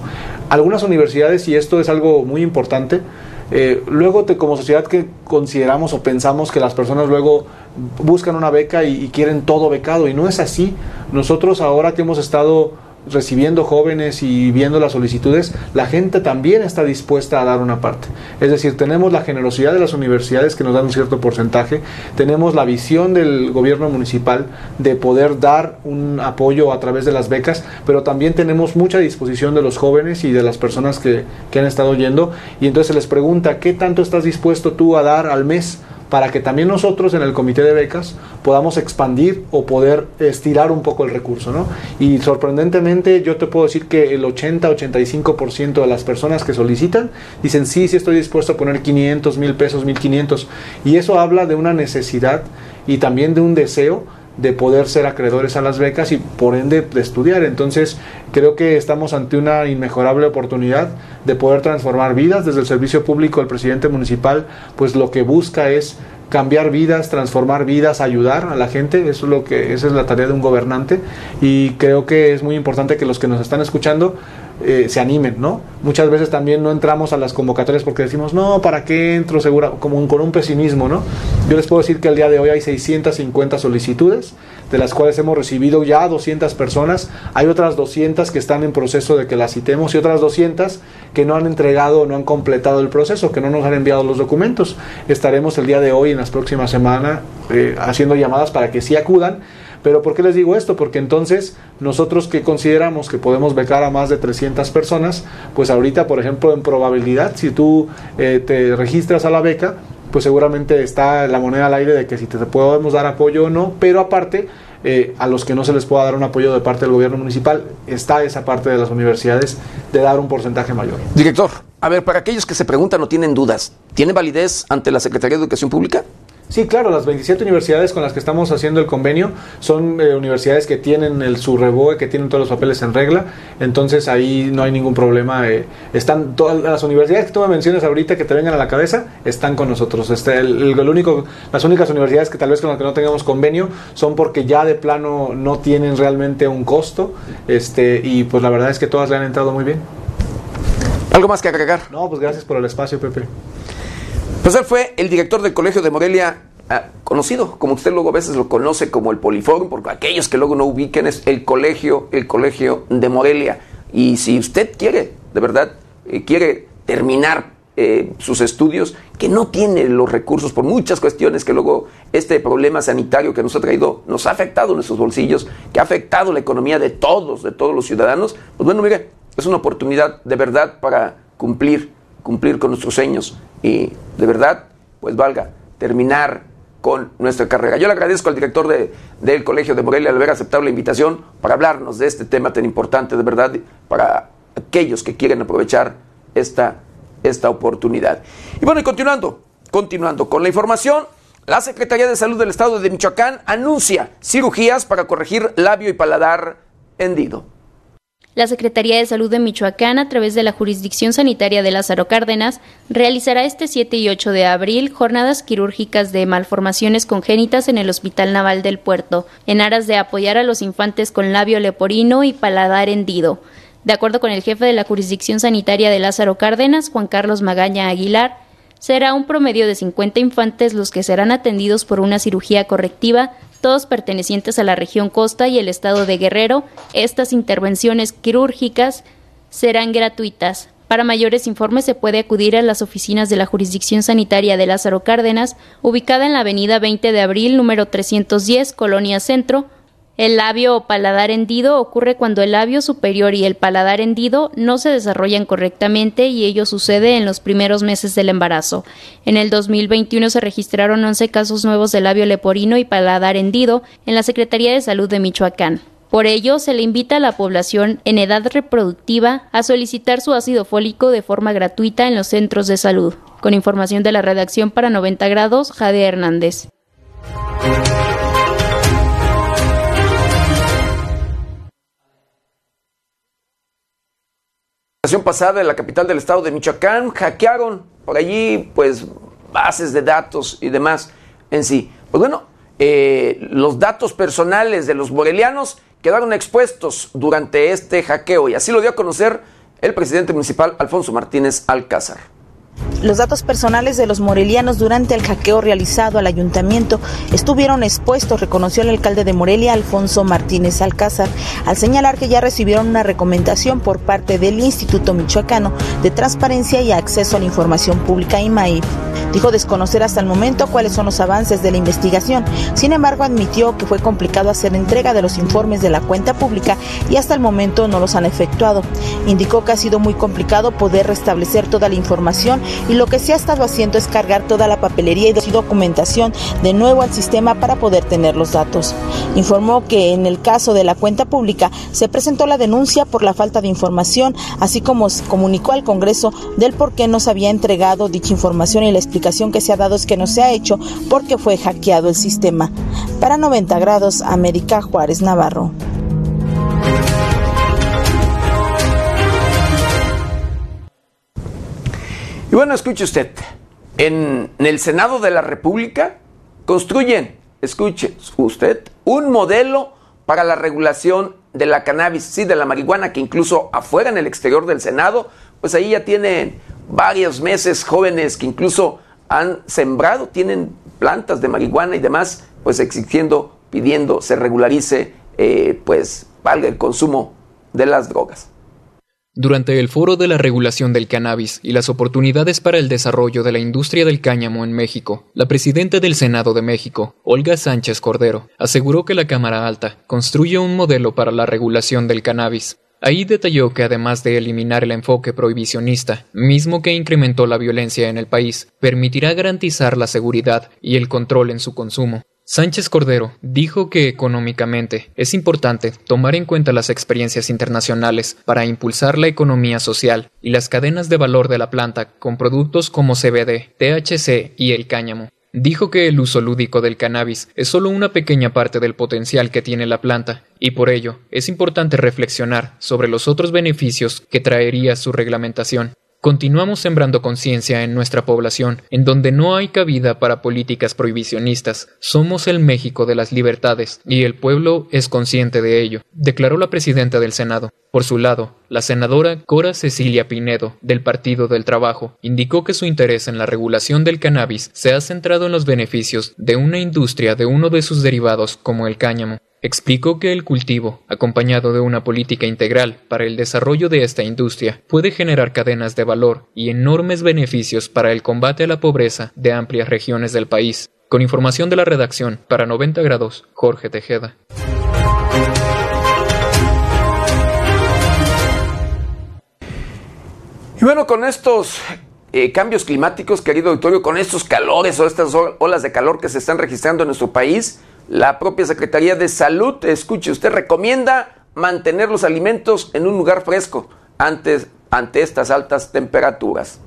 Algunas universidades, y esto es algo muy importante, eh, luego como sociedad que consideramos o pensamos que las personas luego buscan una beca y, quieren todo becado y no es así. Nosotros ahora que hemos estado recibiendo jóvenes y viendo las solicitudes, la gente también está dispuesta a dar una parte. Es decir, tenemos la generosidad de las universidades que nos dan un cierto porcentaje, tenemos la visión del gobierno municipal de poder dar un apoyo a través de las becas, pero también tenemos mucha disposición de los jóvenes y de las personas que, que han estado yendo y entonces se les pregunta, ¿qué tanto estás dispuesto tú a dar al mes? Para que también nosotros en el comité de becas podamos expandir o poder estirar un poco el recurso. ¿no? Y sorprendentemente yo te puedo decir que el 80-85% de las personas que solicitan dicen sí, sí estoy dispuesto a poner 500 mil pesos, 1500. Y eso habla de una necesidad y también de un deseo de poder ser acreedores a las becas y por ende de estudiar. Entonces creo que estamos ante una inmejorable oportunidad de poder transformar vidas. Desde el servicio público el presidente municipal pues lo que busca es cambiar vidas, transformar vidas, ayudar a la gente, eso es lo que esa es la tarea de un gobernante y creo que es muy importante que los que nos están escuchando eh, se animen, ¿no? Muchas veces también no entramos a las convocatorias porque decimos, no, ¿para qué entro? Segura, como con un pesimismo, ¿no? Yo les puedo decir que al día de hoy hay 650 solicitudes, de las cuales hemos recibido ya 200 personas, hay otras 200 que están en proceso de que las citemos y otras 200 que no han entregado o no han completado el proceso, que no nos han enviado los documentos. Estaremos el día de hoy, en las próximas semanas, eh, haciendo llamadas para que sí acudan pero ¿por qué les digo esto? Porque entonces nosotros que consideramos que podemos becar a más de 300 personas, pues ahorita, por ejemplo, en probabilidad, si tú eh, te registras a la beca, pues seguramente está la moneda al aire de que si te podemos dar apoyo o no, pero aparte, eh, a los que no se les pueda dar un apoyo de parte del gobierno municipal, está esa parte de las universidades de dar un porcentaje mayor. Director, a ver, para aquellos que se preguntan o tienen dudas, ¿tiene validez ante la Secretaría de Educación Pública? Sí, claro, las 27 universidades con las que estamos haciendo el convenio son eh, universidades que tienen el, su reboe, que tienen todos los papeles en regla, entonces ahí no hay ningún problema. Eh, están todas las universidades que tú me mencionas ahorita que te vengan a la cabeza, están con nosotros. Este, el, único, las únicas universidades que tal vez con las que no tengamos convenio son porque ya de plano no tienen realmente un costo, este, y pues la verdad es que todas le han entrado muy bien. ¿Algo más que agregar? No, pues gracias por el espacio, Pepe. Pues él fue el director del Colegio de Morelia, ah, conocido, como usted luego a veces lo conoce como el Poliforum, porque aquellos que luego no ubiquen es el Colegio, el Colegio de Morelia. Y si usted quiere, de verdad, eh, quiere terminar eh, sus estudios, que no tiene los recursos por muchas cuestiones que luego este problema sanitario que nos ha traído, nos ha afectado nuestros bolsillos, que ha afectado la economía de todos, de todos los ciudadanos, pues bueno, mire, es una oportunidad de verdad para cumplir cumplir con nuestros sueños y de verdad, pues valga, terminar con nuestra carrera. Yo le agradezco al director de, del Colegio de Morelia al haber aceptado la invitación para hablarnos de este tema tan importante, de verdad, para aquellos que quieren aprovechar esta, esta oportunidad. Y bueno, y continuando, continuando con la información, la Secretaría de Salud del Estado de Michoacán anuncia cirugías para corregir labio y paladar hendido. La Secretaría de Salud de Michoacán, a través de la Jurisdicción Sanitaria de Lázaro Cárdenas, realizará este 7 y 8 de abril jornadas quirúrgicas de malformaciones congénitas en el Hospital Naval del Puerto, en aras de apoyar a los infantes con labio leporino y paladar hendido. De acuerdo con el jefe de la Jurisdicción Sanitaria de Lázaro Cárdenas, Juan Carlos Magaña Aguilar, será un promedio de 50 infantes los que serán atendidos por una cirugía correctiva todos pertenecientes a la región Costa y el estado de Guerrero. Estas intervenciones quirúrgicas serán gratuitas. Para mayores informes se puede acudir a las oficinas de la Jurisdicción Sanitaria de Lázaro Cárdenas, ubicada en la avenida 20 de abril número 310, Colonia Centro, el labio o paladar hendido ocurre cuando el labio superior y el paladar hendido no se desarrollan correctamente y ello sucede en los primeros meses del embarazo. En el 2021 se registraron 11 casos nuevos de labio leporino y paladar hendido en la Secretaría de Salud de Michoacán. Por ello, se le invita a la población en edad reproductiva a solicitar su ácido fólico de forma gratuita en los centros de salud. Con información de la redacción para 90 grados, Jade Hernández. Ocasión pasada en la capital del estado de Michoacán hackearon por allí pues bases de datos y demás en sí. Pues bueno, eh, los datos personales de los morelianos quedaron expuestos durante este hackeo y así lo dio a conocer el presidente municipal Alfonso Martínez Alcázar. Los datos personales de los morelianos durante el hackeo realizado al ayuntamiento estuvieron expuestos, reconoció el alcalde de Morelia, Alfonso Martínez Alcázar, al señalar que ya recibieron una recomendación por parte del Instituto Michoacano de Transparencia y Acceso a la Información Pública, IMAI. Dijo desconocer hasta el momento cuáles son los avances de la investigación. Sin embargo, admitió que fue complicado hacer entrega de los informes de la cuenta pública y hasta el momento no los han efectuado. Indicó que ha sido muy complicado poder restablecer toda la información y lo que se ha estado haciendo es cargar toda la papelería y documentación de nuevo al sistema para poder tener los datos. Informó que en el caso de la cuenta pública se presentó la denuncia por la falta de información, así como comunicó al Congreso del por qué no se había entregado dicha información y la explicación que se ha dado es que no se ha hecho porque fue hackeado el sistema. Para 90 grados, América Juárez Navarro. Y bueno, escuche usted, en, el Senado de la República construyen, escuche usted, un modelo para la regulación de la cannabis, sí, de la marihuana, que incluso afuera en el exterior del Senado, pues ahí ya tienen varios meses jóvenes que incluso han sembrado, tienen plantas de marihuana y demás, pues exigiendo, pidiendo se regularice, eh, pues valga el consumo de las drogas. Durante el foro de la regulación del cannabis y las oportunidades para el desarrollo de la industria del cáñamo en México, la presidenta del Senado de México, Olga Sánchez Cordero, aseguró que la Cámara Alta construye un modelo para la regulación del cannabis. Ahí detalló que además de eliminar el enfoque prohibicionista, mismo que incrementó la violencia en el país, permitirá garantizar la seguridad y el control en su consumo. Sánchez Cordero dijo que económicamente es importante tomar en cuenta las experiencias internacionales para impulsar la economía social y las cadenas de valor de la planta con productos como CBD, THC y el cáñamo. Dijo que el uso lúdico del cannabis es solo una pequeña parte del potencial que tiene la planta, y por ello es importante reflexionar sobre los otros beneficios que traería su reglamentación. Continuamos sembrando conciencia en nuestra población, en donde no hay cabida para políticas prohibicionistas. Somos el México de las libertades, y el pueblo es consciente de ello, declaró la presidenta del Senado. Por su lado, la senadora Cora Cecilia Pinedo, del Partido del Trabajo, indicó que su interés en la regulación del cannabis se ha centrado en los beneficios de una industria de uno de sus derivados como el cáñamo. Explicó que el cultivo, acompañado de una política integral para el desarrollo de esta industria, puede generar cadenas de valor y enormes beneficios para el combate a la pobreza de amplias regiones del país. Con información de la redacción, para 90 grados, Jorge Tejeda. Y bueno, con estos eh, cambios climáticos, querido auditorio, con estos calores o estas olas de calor que se están registrando en nuestro país, la propia Secretaría de Salud, escuche, usted recomienda mantener los alimentos en un lugar fresco antes, ante estas altas temperaturas.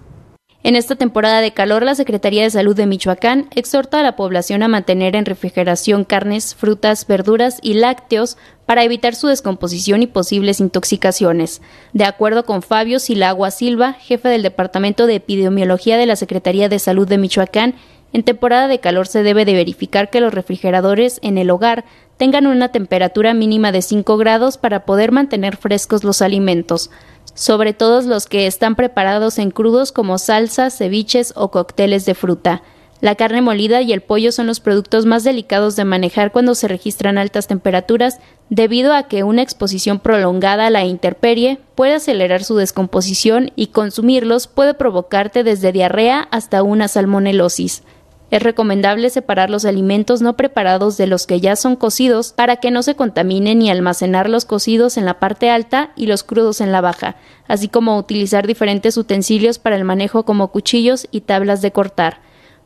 En esta temporada de calor, la Secretaría de Salud de Michoacán exhorta a la población a mantener en refrigeración carnes, frutas, verduras y lácteos para evitar su descomposición y posibles intoxicaciones. De acuerdo con Fabio Silagua Silva, jefe del Departamento de Epidemiología de la Secretaría de Salud de Michoacán, en temporada de calor se debe de verificar que los refrigeradores en el hogar tengan una temperatura mínima de 5 grados para poder mantener frescos los alimentos, sobre todo los que están preparados en crudos como salsas, ceviches o cócteles de fruta. La carne molida y el pollo son los productos más delicados de manejar cuando se registran altas temperaturas, debido a que una exposición prolongada a la intemperie puede acelerar su descomposición y consumirlos puede provocarte desde diarrea hasta una salmonelosis. Es recomendable separar los alimentos no preparados de los que ya son cocidos para que no se contaminen y almacenar los cocidos en la parte alta y los crudos en la baja, así como utilizar diferentes utensilios para el manejo como cuchillos y tablas de cortar.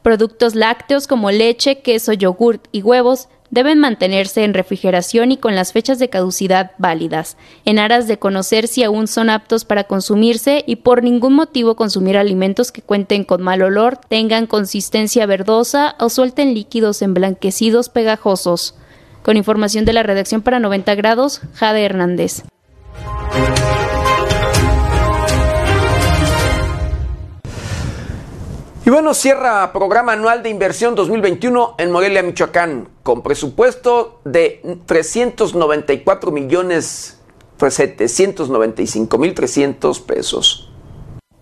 Productos lácteos como leche, queso, yogurt y huevos deben mantenerse en refrigeración y con las fechas de caducidad válidas, en aras de conocer si aún son aptos para consumirse y por ningún motivo consumir alimentos que cuenten con mal olor, tengan consistencia verdosa o suelten líquidos emblanquecidos pegajosos. Con información de la redacción para 90 grados, Jade Hernández. Y bueno, cierra programa anual de inversión 2021 en Morelia, Michoacán, con presupuesto de 394 millones, 795 pues, mil 300 pesos.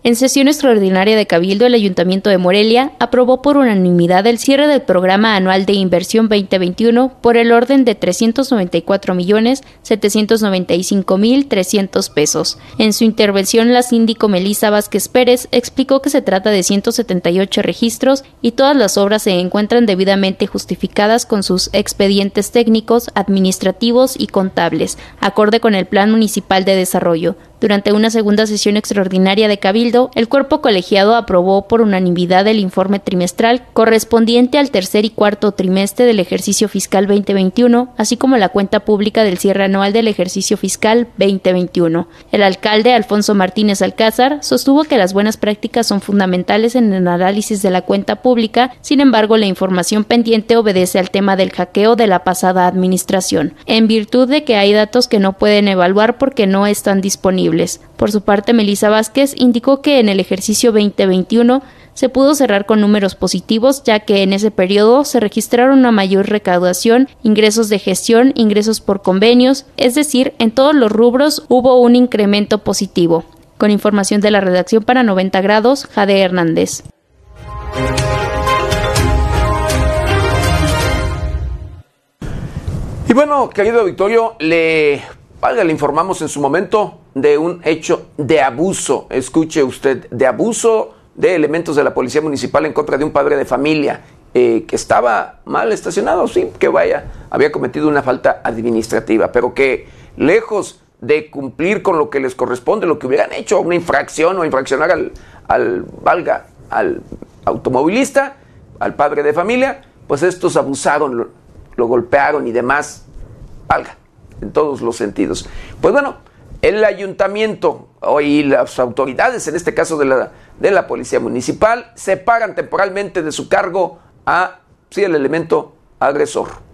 En sesión extraordinaria de Cabildo, el Ayuntamiento de Morelia aprobó por unanimidad el cierre del programa anual de inversión 2021 por el orden de 394 millones 795 mil 300 pesos. En su intervención, la síndico Melisa Vázquez Pérez explicó que se trata de 178 registros y todas las obras se encuentran debidamente justificadas con sus expedientes técnicos, administrativos y contables, acorde con el Plan Municipal de Desarrollo. Durante una segunda sesión extraordinaria de Cabildo, el cuerpo colegiado aprobó por unanimidad el informe trimestral correspondiente al tercer y cuarto trimestre del ejercicio fiscal 2021, así como la cuenta pública del cierre anual del ejercicio fiscal 2021. El alcalde Alfonso Martínez Alcázar sostuvo que las buenas prácticas son fundamentales en el análisis de la cuenta pública, sin embargo, la información pendiente obedece al tema del hackeo de la pasada administración, en virtud de que hay datos que no pueden evaluar porque no están disponibles por su parte, Melisa Vázquez indicó que en el ejercicio 2021 se pudo cerrar con números positivos, ya que en ese periodo se registraron una mayor recaudación, ingresos de gestión, ingresos por convenios, es decir, en todos los rubros hubo un incremento positivo. Con información de la redacción para 90 grados, Jade Hernández. Y bueno, querido Victorio, le, le informamos en su momento de un hecho de abuso, escuche usted, de abuso de elementos de la Policía Municipal en contra de un padre de familia eh, que estaba mal estacionado, sí, que vaya, había cometido una falta administrativa, pero que lejos de cumplir con lo que les corresponde, lo que hubieran hecho, una infracción o infraccionar al, al valga, al automovilista, al padre de familia, pues estos abusaron, lo, lo golpearon y demás, valga, en todos los sentidos. Pues bueno, el ayuntamiento y las autoridades, en este caso de la, de la policía municipal, separan temporalmente de su cargo a sí, el elemento agresor.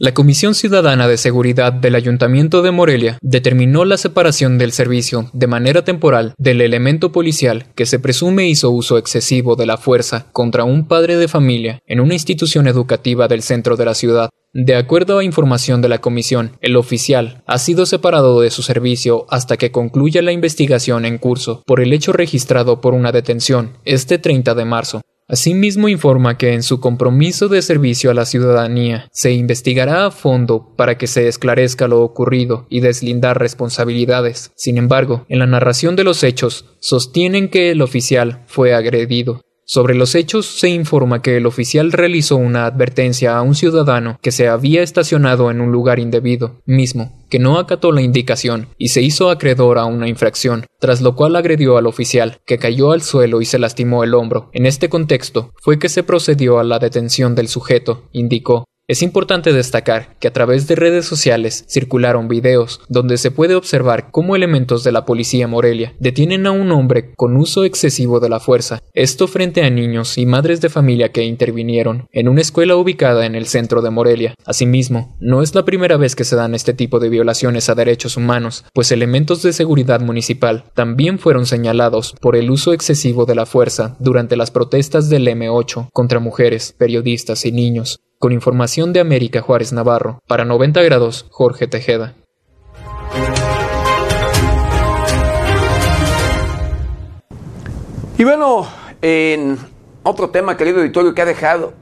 La Comisión Ciudadana de Seguridad del Ayuntamiento de Morelia determinó la separación del servicio de manera temporal del elemento policial que se presume hizo uso excesivo de la fuerza contra un padre de familia en una institución educativa del centro de la ciudad. De acuerdo a información de la comisión, el oficial ha sido separado de su servicio hasta que concluya la investigación en curso por el hecho registrado por una detención este 30 de marzo. Asimismo informa que en su compromiso de servicio a la ciudadanía se investigará a fondo para que se esclarezca lo ocurrido y deslindar responsabilidades. Sin embargo, en la narración de los hechos sostienen que el oficial fue agredido. Sobre los hechos se informa que el oficial realizó una advertencia a un ciudadano que se había estacionado en un lugar indebido, mismo, que no acató la indicación y se hizo acreedor a una infracción, tras lo cual agredió al oficial, que cayó al suelo y se lastimó el hombro. En este contexto fue que se procedió a la detención del sujeto, indicó, es importante destacar que a través de redes sociales circularon videos donde se puede observar cómo elementos de la policía Morelia detienen a un hombre con uso excesivo de la fuerza, esto frente a niños y madres de familia que intervinieron en una escuela ubicada en el centro de Morelia. Asimismo, no es la primera vez que se dan este tipo de violaciones a derechos humanos, pues elementos de seguridad municipal también fueron señalados por el uso excesivo de la fuerza durante las protestas del M8 contra mujeres, periodistas y niños. Con información de América Juárez Navarro, para 90 grados, Jorge Tejeda. Y bueno, en otro tema, querido editorio, que ha dejado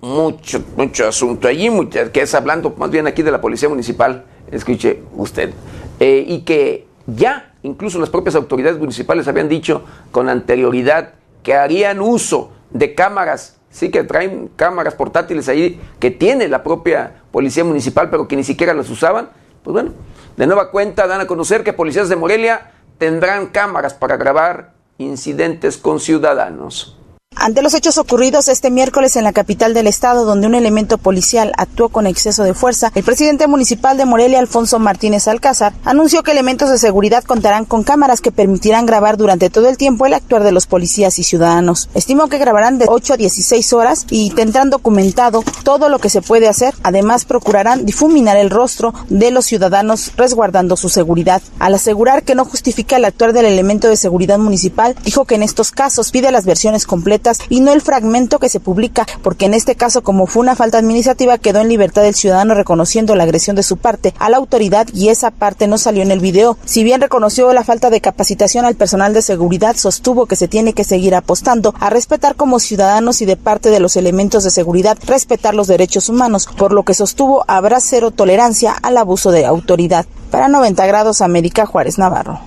mucho, mucho asunto allí, que es hablando más bien aquí de la Policía Municipal, escuche usted, eh, y que ya incluso las propias autoridades municipales habían dicho con anterioridad que harían uso de cámaras sí que traen cámaras portátiles ahí que tiene la propia policía municipal, pero que ni siquiera las usaban. Pues bueno, de nueva cuenta dan a conocer que policías de Morelia tendrán cámaras para grabar incidentes con ciudadanos. Ante los hechos ocurridos este miércoles en la capital del estado, donde un elemento policial actuó con exceso de fuerza, el presidente municipal de Morelia, Alfonso Martínez Alcázar, anunció que elementos de seguridad contarán con cámaras que permitirán grabar durante todo el tiempo el actuar de los policías y ciudadanos. Estimó que grabarán de 8 a 16 horas y tendrán documentado todo lo que se puede hacer. Además, procurarán difuminar el rostro de los ciudadanos resguardando su seguridad. Al asegurar que no justifica el actuar del elemento de seguridad municipal, dijo que en estos casos pide las versiones completas y no el fragmento que se publica, porque en este caso, como fue una falta administrativa, quedó en libertad el ciudadano reconociendo la agresión de su parte a la autoridad y esa parte no salió en el video. Si bien reconoció la falta de capacitación al personal de seguridad, sostuvo que se tiene que seguir apostando a respetar como ciudadanos y de parte de los elementos de seguridad respetar los derechos humanos, por lo que sostuvo habrá cero tolerancia al abuso de autoridad. Para 90 grados América Juárez Navarro.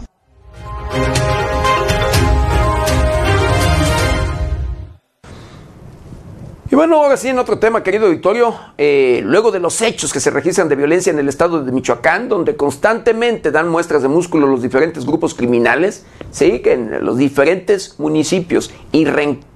Y bueno, ahora sí, en otro tema, querido auditorio, eh, luego de los hechos que se registran de violencia en el estado de Michoacán, donde constantemente dan muestras de músculo los diferentes grupos criminales, sí, que en los diferentes municipios y,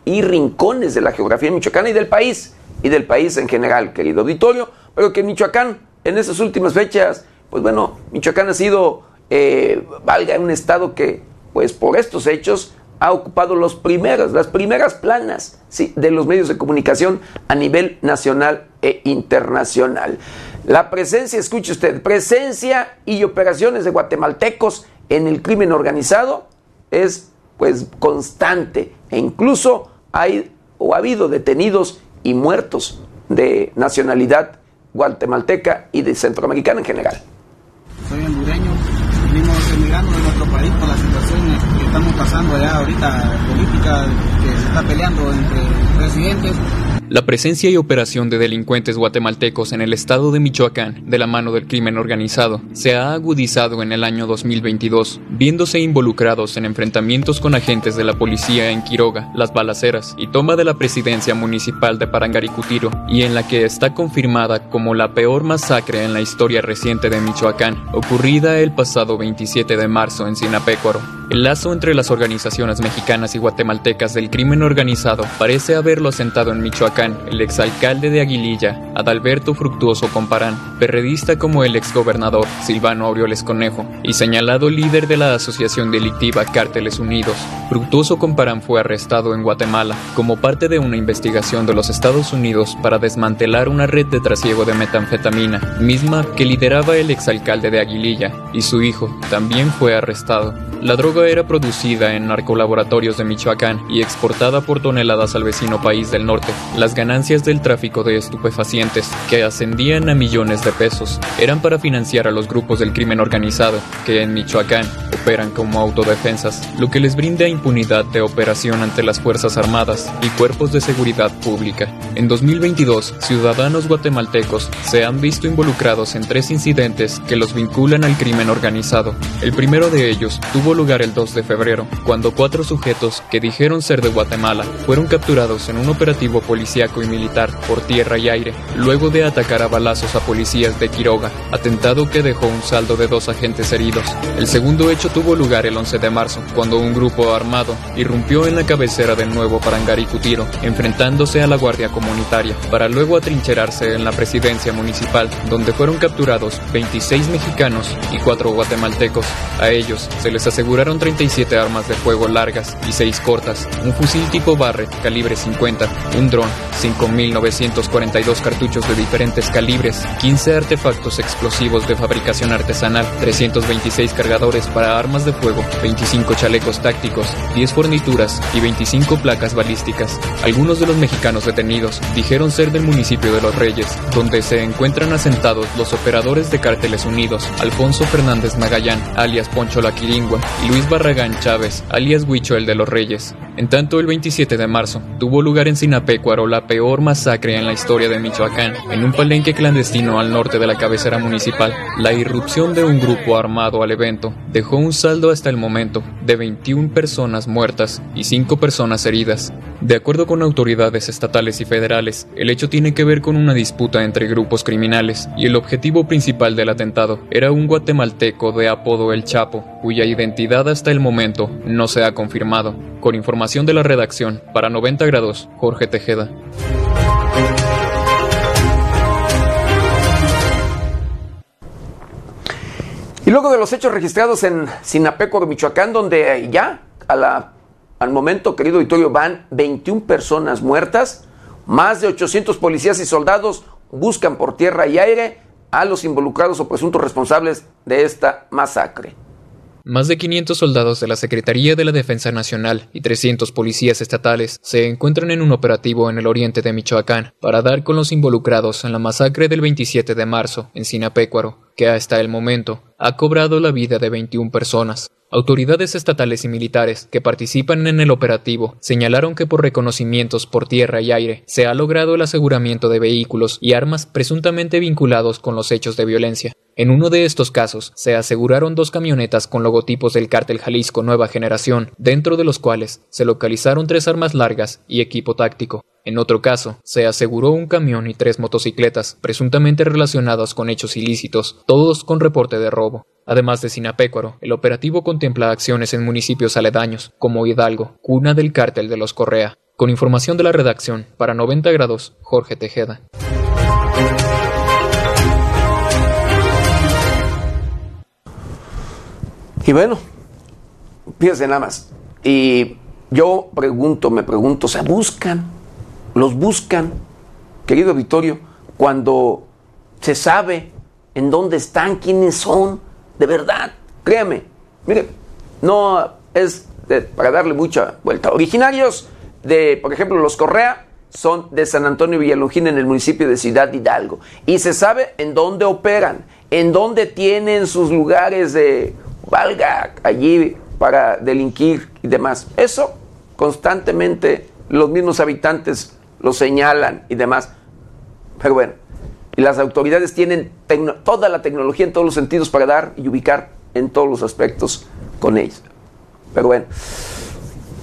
y rincones de la geografía michoacana y del país, y del país en general, querido auditorio, pero que Michoacán, en esas últimas fechas, pues bueno, Michoacán ha sido, eh, valga, un estado que, pues por estos hechos, ha ocupado los primeros, las primeras planas ¿sí? de los medios de comunicación a nivel nacional e internacional. La presencia, escuche usted, presencia y operaciones de guatemaltecos en el crimen organizado es pues constante e incluso hay o ha habido detenidos y muertos de nacionalidad guatemalteca y de centroamericana en general. Soy hondureño, venimos emigrando de nuestro país por la situación estamos pasando ahorita política que se está peleando entre presidentes la presencia y operación de delincuentes guatemaltecos en el estado de Michoacán de la mano del crimen organizado se ha agudizado en el año 2022, viéndose involucrados en enfrentamientos con agentes de la policía en Quiroga, las balaceras y toma de la presidencia municipal de Parangaricutiro, y en la que está confirmada como la peor masacre en la historia reciente de Michoacán, ocurrida el pasado 27 de marzo en Sinapecuaro. El lazo entre las organizaciones mexicanas y guatemaltecas del crimen organizado parece haberlo asentado en Michoacán el exalcalde de Aguililla, Adalberto Fructuoso Comparán, perredista como el exgobernador Silvano Aureoles Conejo y señalado líder de la asociación delictiva Cárteles Unidos, Fructuoso Comparán fue arrestado en Guatemala como parte de una investigación de los Estados Unidos para desmantelar una red de trasiego de metanfetamina, misma que lideraba el exalcalde de Aguililla, y su hijo también fue arrestado. La droga era producida en narcolaboratorios de Michoacán y exportada por toneladas al vecino país del norte. Las ganancias del tráfico de estupefacientes, que ascendían a millones de pesos, eran para financiar a los grupos del crimen organizado, que en Michoacán operan como autodefensas, lo que les brinda impunidad de operación ante las Fuerzas Armadas y cuerpos de seguridad pública. En 2022, ciudadanos guatemaltecos se han visto involucrados en tres incidentes que los vinculan al crimen organizado. El primero de ellos tuvo lugar el 2 de febrero, cuando cuatro sujetos que dijeron ser de Guatemala fueron capturados en un operativo policíaco y militar por tierra y aire, luego de atacar a balazos a policías de Quiroga, atentado que dejó un saldo de dos agentes heridos. El segundo hecho tuvo lugar el 11 de marzo, cuando un grupo armado irrumpió en la cabecera del nuevo Parangaricutiro, enfrentándose a la Guardia Comunitaria, para luego atrincherarse en la presidencia municipal, donde fueron capturados 26 mexicanos y cuatro guatemaltecos. A ellos se les aseguró aseguraron 37 armas de fuego largas y 6 cortas, un fusil tipo Barrett calibre 50, un dron, 5.942 cartuchos de diferentes calibres, 15 artefactos explosivos de fabricación artesanal, 326 cargadores para armas de fuego, 25 chalecos tácticos, 10 fornituras y 25 placas balísticas. Algunos de los mexicanos detenidos dijeron ser del municipio de Los Reyes, donde se encuentran asentados los operadores de Cárteles Unidos, Alfonso Fernández Magallán, alias Poncho La Quiringua, y Luis Barragán Chávez, alias Huicho el de los Reyes. En tanto, el 27 de marzo tuvo lugar en Sinapecuaro la peor masacre en la historia de Michoacán, en un palenque clandestino al norte de la cabecera municipal. La irrupción de un grupo armado al evento dejó un saldo hasta el momento de 21 personas muertas y 5 personas heridas. De acuerdo con autoridades estatales y federales, el hecho tiene que ver con una disputa entre grupos criminales y el objetivo principal del atentado era un guatemalteco de apodo El Chapo, cuya identidad hasta el momento no se ha confirmado. Con información de la redacción, para 90 grados, Jorge Tejeda. Y luego de los hechos registrados en Sinapecuaro, Michoacán, donde ya a la, al momento, querido auditorio, van 21 personas muertas, más de 800 policías y soldados buscan por tierra y aire a los involucrados o presuntos responsables de esta masacre. Más de 500 soldados de la Secretaría de la Defensa Nacional y 300 policías estatales se encuentran en un operativo en el oriente de Michoacán para dar con los involucrados en la masacre del 27 de marzo en Sinapecuaro, que hasta el momento ha cobrado la vida de 21 personas. Autoridades estatales y militares que participan en el operativo señalaron que por reconocimientos por tierra y aire se ha logrado el aseguramiento de vehículos y armas presuntamente vinculados con los hechos de violencia. En uno de estos casos, se aseguraron dos camionetas con logotipos del cártel Jalisco Nueva Generación, dentro de los cuales se localizaron tres armas largas y equipo táctico. En otro caso, se aseguró un camión y tres motocicletas, presuntamente relacionados con hechos ilícitos, todos con reporte de robo. Además de Sinapecuaro, el operativo contempla acciones en municipios aledaños, como Hidalgo, cuna del cártel de los Correa. Con información de la redacción, para 90 grados, Jorge Tejeda. Y bueno, fíjense nada más. Y yo pregunto, me pregunto, ¿se buscan? ¿Los buscan, querido Vittorio, cuando se sabe en dónde están, quiénes son? De verdad, créame. Mire, no es para darle mucha vuelta. Originarios de, por ejemplo, los Correa son de San Antonio Villalongín en el municipio de Ciudad Hidalgo. Y se sabe en dónde operan, en dónde tienen sus lugares de valga allí para delinquir y demás. Eso constantemente los mismos habitantes lo señalan y demás. Pero bueno, y las autoridades tienen toda la tecnología en todos los sentidos para dar y ubicar en todos los aspectos con ellos. Pero bueno,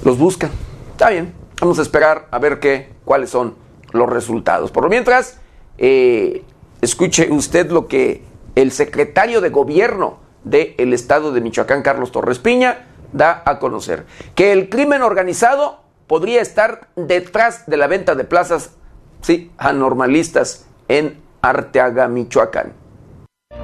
los buscan. Está bien, vamos a esperar a ver qué, cuáles son los resultados. Por lo mientras, eh, escuche usted lo que el secretario de gobierno del estado de Michoacán, Carlos Torres Piña, da a conocer que el crimen organizado podría estar detrás de la venta de plazas, sí, anormalistas en Arteaga, Michoacán.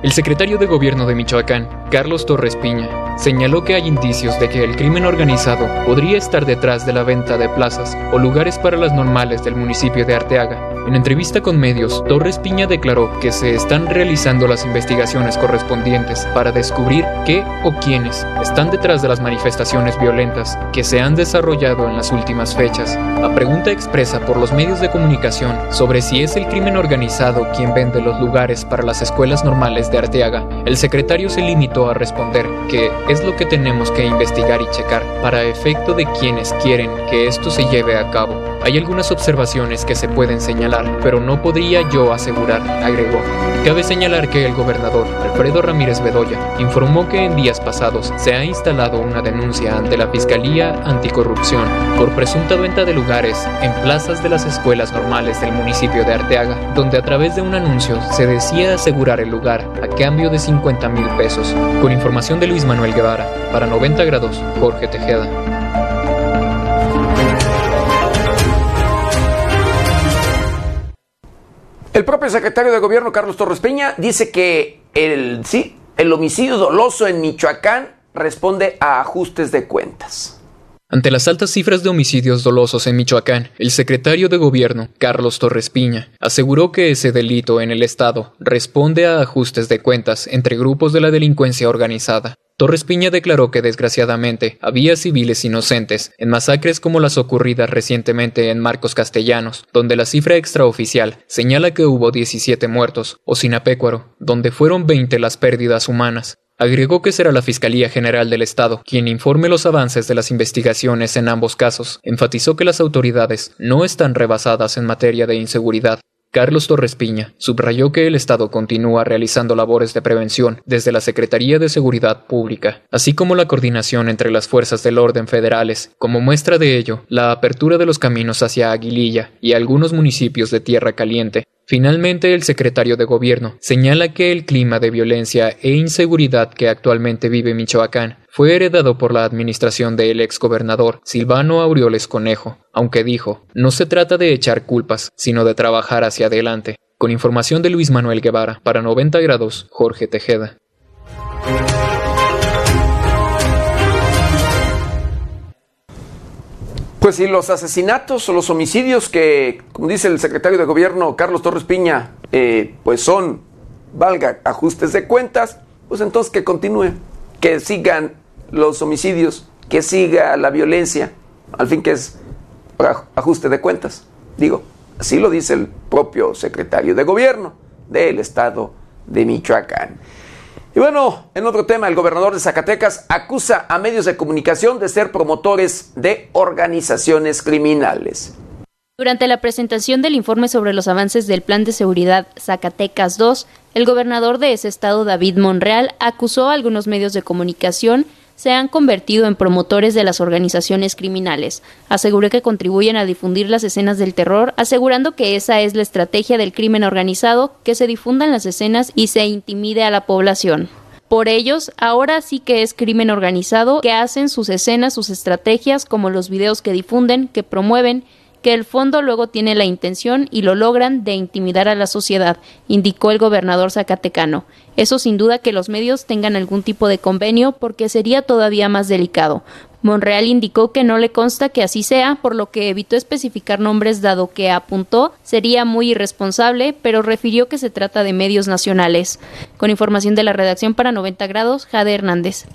El secretario de Gobierno de Michoacán, Carlos Torres Piña, señaló que hay indicios de que el crimen organizado podría estar detrás de la venta de plazas o lugares para las normales del municipio de Arteaga. En entrevista con medios, Torres Piña declaró que se están realizando las investigaciones correspondientes para descubrir qué o quiénes están detrás de las manifestaciones violentas que se han desarrollado en las últimas fechas. A pregunta expresa por los medios de comunicación sobre si es el crimen organizado quien vende los lugares para las escuelas normales de Arteaga, el secretario se limitó a responder que es lo que tenemos que investigar y checar para efecto de quienes quieren que esto se lleve a cabo. Hay algunas observaciones que se pueden señalar, pero no podría yo asegurar, agregó. Cabe señalar que el gobernador Alfredo Ramírez Bedoya informó que en días pasados se ha instalado una denuncia ante la Fiscalía Anticorrupción por presunta venta de lugares en plazas de las escuelas normales del municipio de Arteaga, donde a través de un anuncio se decía asegurar el lugar a cambio de 50 mil pesos. Con información de Luis Manuel Guevara, para 90 grados, Jorge Tejeda. El propio secretario de Gobierno, Carlos Torres Peña, dice que el, sí, el homicidio doloso en Michoacán responde a ajustes de cuentas. Ante las altas cifras de homicidios dolosos en Michoacán, el secretario de Gobierno, Carlos Torres Piña, aseguró que ese delito en el Estado responde a ajustes de cuentas entre grupos de la delincuencia organizada. Torres Piña declaró que desgraciadamente había civiles inocentes en masacres como las ocurridas recientemente en Marcos Castellanos, donde la cifra extraoficial señala que hubo 17 muertos, o Sinapecuaro, donde fueron 20 las pérdidas humanas. Agregó que será la Fiscalía General del Estado quien informe los avances de las investigaciones en ambos casos. Enfatizó que las autoridades no están rebasadas en materia de inseguridad Carlos Torres Piña subrayó que el Estado continúa realizando labores de prevención desde la Secretaría de Seguridad Pública, así como la coordinación entre las fuerzas del orden federales. Como muestra de ello, la apertura de los caminos hacia Aguililla y algunos municipios de Tierra Caliente, Finalmente, el secretario de Gobierno señala que el clima de violencia e inseguridad que actualmente vive Michoacán fue heredado por la administración del exgobernador Silvano Aureoles Conejo, aunque dijo, no se trata de echar culpas, sino de trabajar hacia adelante. Con información de Luis Manuel Guevara, para 90 grados, Jorge Tejeda. Pues si los asesinatos o los homicidios que, como dice el secretario de gobierno Carlos Torres Piña, eh, pues son, valga, ajustes de cuentas, pues entonces que continúe, que sigan los homicidios, que siga la violencia, al fin que es ajuste de cuentas. Digo, así lo dice el propio secretario de gobierno del estado de Michoacán. Y bueno, en otro tema, el gobernador de Zacatecas acusa a medios de comunicación de ser promotores de organizaciones criminales. Durante la presentación del informe sobre los avances del Plan de Seguridad Zacatecas 2, el gobernador de ese estado, David Monreal, acusó a algunos medios de comunicación se han convertido en promotores de las organizaciones criminales. Aseguró que contribuyen a difundir las escenas del terror, asegurando que esa es la estrategia del crimen organizado, que se difundan las escenas y se intimide a la población. Por ellos, ahora sí que es crimen organizado, que hacen sus escenas, sus estrategias, como los videos que difunden, que promueven, que el fondo luego tiene la intención y lo logran de intimidar a la sociedad, indicó el gobernador zacatecano. Eso sin duda que los medios tengan algún tipo de convenio porque sería todavía más delicado. Monreal indicó que no le consta que así sea, por lo que evitó especificar nombres dado que apuntó sería muy irresponsable, pero refirió que se trata de medios nacionales. Con información de la redacción para 90 grados, Jade Hernández.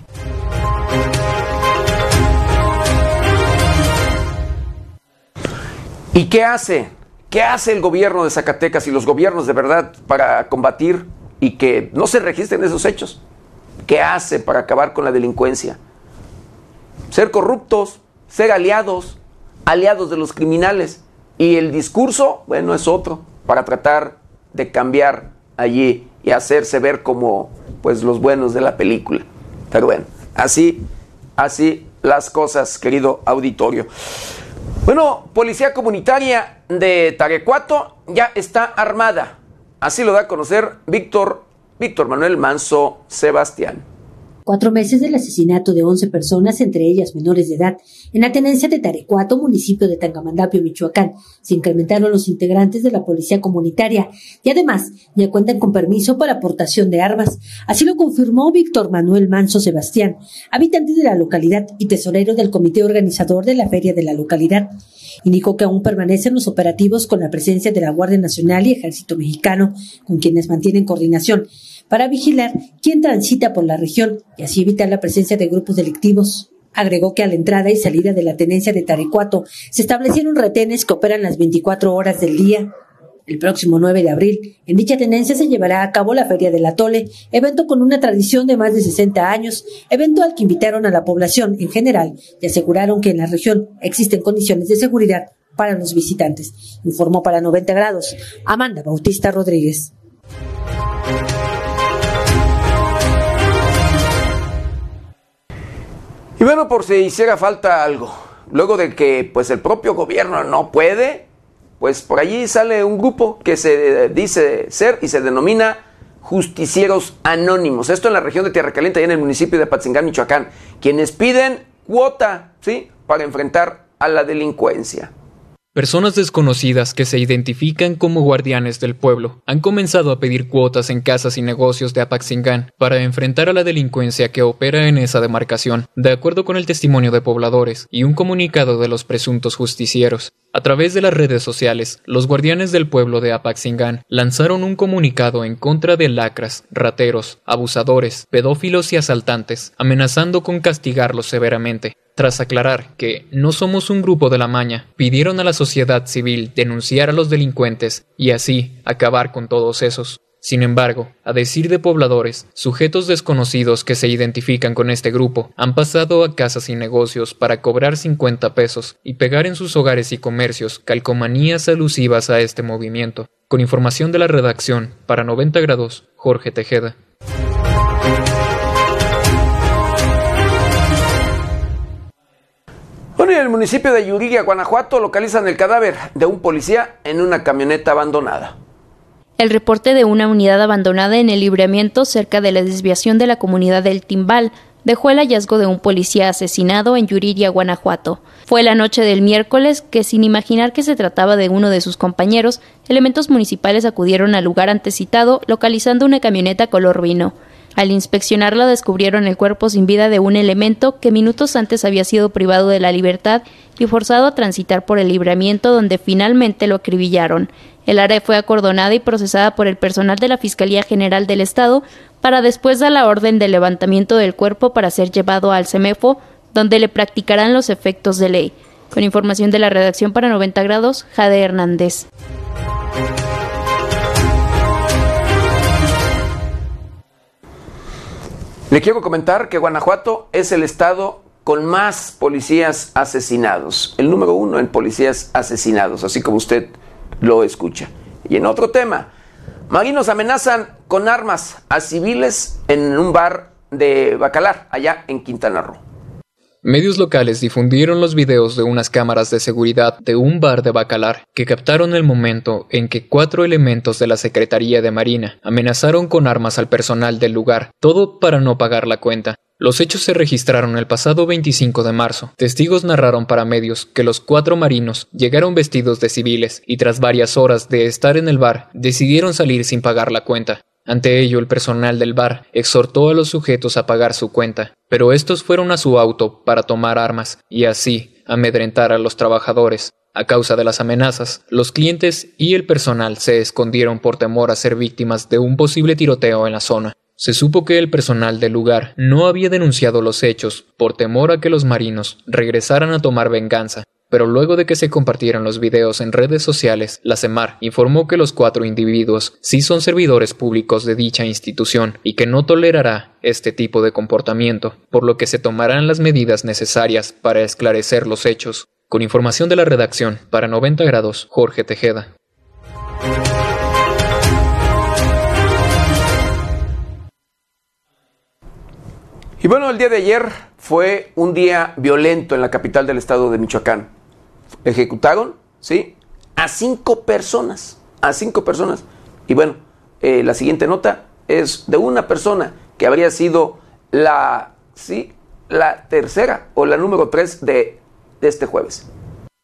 ¿Y qué hace? ¿Qué hace el gobierno de Zacatecas y los gobiernos de verdad para combatir y que no se registren esos hechos? ¿Qué hace para acabar con la delincuencia? Ser corruptos, ser aliados, aliados de los criminales. Y el discurso, bueno, es otro, para tratar de cambiar allí y hacerse ver como pues los buenos de la película. Pero bueno, así, así las cosas, querido auditorio. Bueno, Policía Comunitaria de Tarecuato ya está armada. Así lo da a conocer Víctor, Víctor Manuel Manso Sebastián. Cuatro meses del asesinato de 11 personas, entre ellas menores de edad, en la tenencia de Tarecuato, municipio de Tangamandapio, Michoacán, se incrementaron los integrantes de la policía comunitaria y además ya cuentan con permiso para aportación de armas. Así lo confirmó Víctor Manuel Manso Sebastián, habitante de la localidad y tesorero del comité organizador de la feria de la localidad. Indicó que aún permanecen los operativos con la presencia de la Guardia Nacional y Ejército Mexicano, con quienes mantienen coordinación para vigilar quién transita por la región y así evitar la presencia de grupos delictivos. Agregó que a la entrada y salida de la tenencia de Tarecuato se establecieron retenes que operan las 24 horas del día. El próximo 9 de abril, en dicha tenencia se llevará a cabo la Feria del Atole, evento con una tradición de más de 60 años, evento al que invitaron a la población en general y aseguraron que en la región existen condiciones de seguridad para los visitantes. Informó para 90 grados Amanda Bautista Rodríguez. Y bueno, por si hiciera falta algo, luego de que pues el propio gobierno no puede, pues por allí sale un grupo que se dice ser y se denomina justicieros anónimos. Esto en la región de Tierra Caliente y en el municipio de Patzingán, Michoacán, quienes piden cuota, ¿sí? Para enfrentar a la delincuencia. Personas desconocidas que se identifican como guardianes del pueblo han comenzado a pedir cuotas en casas y negocios de Apaxingán para enfrentar a la delincuencia que opera en esa demarcación, de acuerdo con el testimonio de pobladores y un comunicado de los presuntos justicieros. A través de las redes sociales, los guardianes del pueblo de Apaxingán lanzaron un comunicado en contra de lacras, rateros, abusadores, pedófilos y asaltantes, amenazando con castigarlos severamente. Tras aclarar que no somos un grupo de la maña, pidieron a la sociedad civil denunciar a los delincuentes y así acabar con todos esos. Sin embargo, a decir de pobladores, sujetos desconocidos que se identifican con este grupo han pasado a casas y negocios para cobrar 50 pesos y pegar en sus hogares y comercios calcomanías alusivas a este movimiento. Con información de la redacción, para 90 grados, Jorge Tejeda. Bueno, en el municipio de Yuriria, Guanajuato, localizan el cadáver de un policía en una camioneta abandonada. El reporte de una unidad abandonada en el libramiento cerca de la desviación de la comunidad del Timbal dejó el hallazgo de un policía asesinado en Yuriria, Guanajuato. Fue la noche del miércoles que, sin imaginar que se trataba de uno de sus compañeros, elementos municipales acudieron al lugar antecitado, localizando una camioneta color vino. Al inspeccionarla descubrieron el cuerpo sin vida de un elemento que minutos antes había sido privado de la libertad y forzado a transitar por el libramiento donde finalmente lo acribillaron. El área fue acordonada y procesada por el personal de la Fiscalía General del Estado para después dar la orden de levantamiento del cuerpo para ser llevado al CEMEFO, donde le practicarán los efectos de ley. Con información de la redacción para 90 grados, Jade Hernández. Le quiero comentar que Guanajuato es el estado con más policías asesinados, el número uno en policías asesinados, así como usted lo escucha. Y en otro tema, marinos amenazan con armas a civiles en un bar de Bacalar, allá en Quintana Roo. Medios locales difundieron los videos de unas cámaras de seguridad de un bar de Bacalar que captaron el momento en que cuatro elementos de la Secretaría de Marina amenazaron con armas al personal del lugar, todo para no pagar la cuenta. Los hechos se registraron el pasado 25 de marzo. Testigos narraron para medios que los cuatro marinos llegaron vestidos de civiles y tras varias horas de estar en el bar decidieron salir sin pagar la cuenta. Ante ello, el personal del bar exhortó a los sujetos a pagar su cuenta, pero estos fueron a su auto para tomar armas y así amedrentar a los trabajadores. A causa de las amenazas, los clientes y el personal se escondieron por temor a ser víctimas de un posible tiroteo en la zona. Se supo que el personal del lugar no había denunciado los hechos por temor a que los marinos regresaran a tomar venganza, pero luego de que se compartieran los videos en redes sociales, la CEMAR informó que los cuatro individuos sí son servidores públicos de dicha institución y que no tolerará este tipo de comportamiento, por lo que se tomarán las medidas necesarias para esclarecer los hechos. Con información de la redacción, para 90 grados, Jorge Tejeda. Y bueno, el día de ayer fue un día violento en la capital del estado de Michoacán ejecutaron, ¿sí? A cinco personas, a cinco personas. Y bueno, eh, la siguiente nota es de una persona que habría sido la, ¿sí? La tercera o la número tres de, este jueves.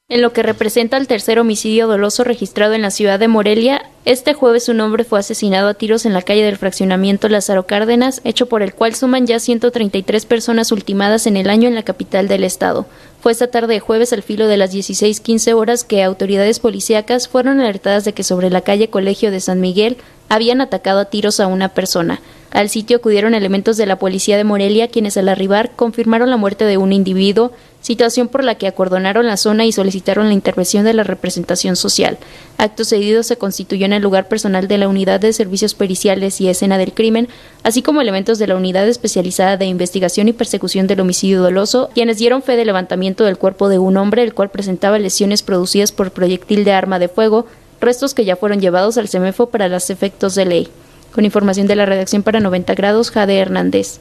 En lo que representa el tercer homicidio doloso registrado en la ciudad de Morelia, este jueves un hombre fue asesinado a tiros en la calle del fraccionamiento Lázaro Cárdenas, hecho por el cual suman ya 133 personas ultimadas en el año en la capital del estado. Fue esta tarde de jueves al filo de las 16:15 horas que autoridades policíacas fueron alertadas de que sobre la calle Colegio de San Miguel habían atacado a tiros a una persona. Al sitio acudieron elementos de la policía de Morelia, quienes al arribar confirmaron la muerte de un individuo, situación por la que acordonaron la zona y solicitaron la intervención de la representación social. Acto seguido se constituyó en el lugar personal de la Unidad de Servicios Periciales y Escena del Crimen, así como elementos de la Unidad Especializada de Investigación y Persecución del Homicidio Doloso, quienes dieron fe de levantamiento del cuerpo de un hombre, el cual presentaba lesiones producidas por proyectil de arma de fuego, restos que ya fueron llevados al CEMEFO para los efectos de ley. Con información de la redacción para 90 grados, Jade Hernández.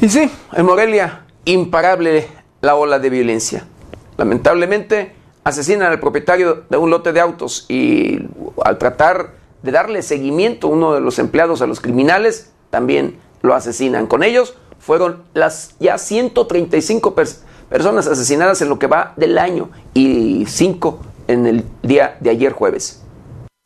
Y sí, en Morelia, imparable la ola de violencia. Lamentablemente, asesinan al propietario de un lote de autos y al tratar de darle seguimiento a uno de los empleados a los criminales, también lo asesinan. Con ellos fueron las ya 135 personas personas asesinadas en lo que va del año y cinco en el día de ayer jueves.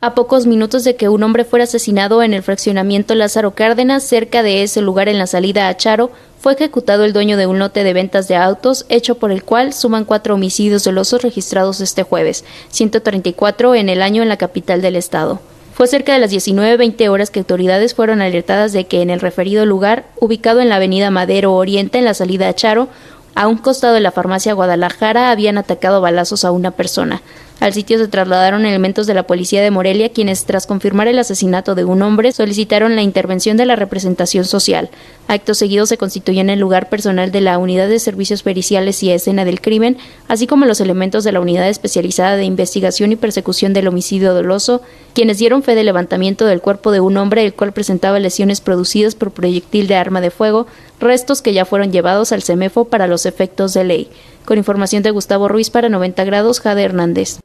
A pocos minutos de que un hombre fuera asesinado en el fraccionamiento Lázaro Cárdenas, cerca de ese lugar en la salida a Charo, fue ejecutado el dueño de un lote de ventas de autos, hecho por el cual suman cuatro homicidios dolosos registrados este jueves, 134 en el año en la capital del estado. Fue cerca de las 19.20 horas que autoridades fueron alertadas de que en el referido lugar, ubicado en la avenida Madero Oriente, en la salida a Charo, a un costado de la farmacia Guadalajara habían atacado balazos a una persona. Al sitio se trasladaron elementos de la policía de Morelia, quienes, tras confirmar el asesinato de un hombre, solicitaron la intervención de la representación social. Acto seguido se constituyó en el lugar personal de la Unidad de Servicios Periciales y Escena del Crimen, así como los elementos de la Unidad Especializada de Investigación y Persecución del Homicidio Doloso, quienes dieron fe del levantamiento del cuerpo de un hombre el cual presentaba lesiones producidas por proyectil de arma de fuego, restos que ya fueron llevados al CEMEFO para los efectos de ley. Con información de Gustavo Ruiz para 90 grados, Jade Hernández.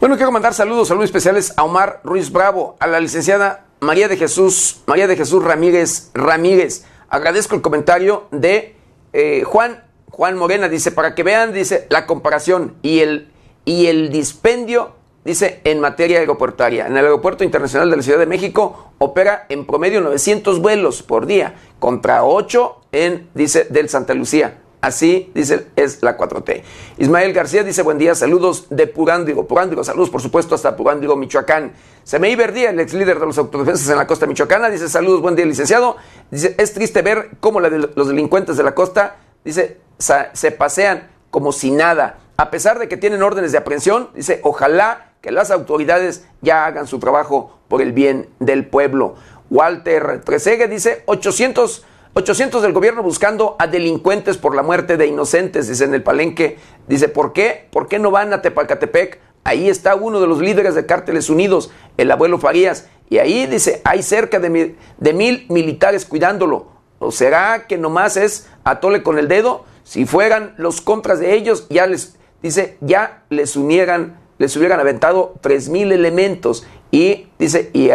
Bueno, quiero mandar saludos, saludos especiales a Omar Ruiz Bravo, a la licenciada María de Jesús, María de Jesús Ramírez Ramírez. Agradezco el comentario de eh, Juan, Juan Morena, dice, para que vean, dice, la comparación y el, y el dispendio dice, en materia aeroportuaria. En el Aeropuerto Internacional de la Ciudad de México opera en promedio 900 vuelos por día, contra 8 en, dice, del Santa Lucía. Así, dice, es la 4T. Ismael García dice, buen día, saludos de Purándigo. Purándigo, saludos, por supuesto, hasta Purándigo, Michoacán. Semeí Verdía, el ex líder de los autodefensas en la costa michoacana, dice, saludos, buen día, licenciado. Dice, es triste ver cómo los delincuentes de la costa, dice, se pasean como si nada. A pesar de que tienen órdenes de aprehensión, dice, ojalá que las autoridades ya hagan su trabajo por el bien del pueblo. Walter Tresegue dice, 800 800 del gobierno buscando a delincuentes por la muerte de inocentes, dice en el palenque. Dice, ¿por qué? ¿Por qué no van a Tepalcatepec? Ahí está uno de los líderes de Cárteles Unidos, el abuelo Farías. Y ahí dice, hay cerca de mil, de mil militares cuidándolo. ¿O será que nomás es atole con el dedo? Si fueran los contras de ellos, ya les, dice, ya les unieran, les hubieran aventado tres mil elementos. Y dice, y,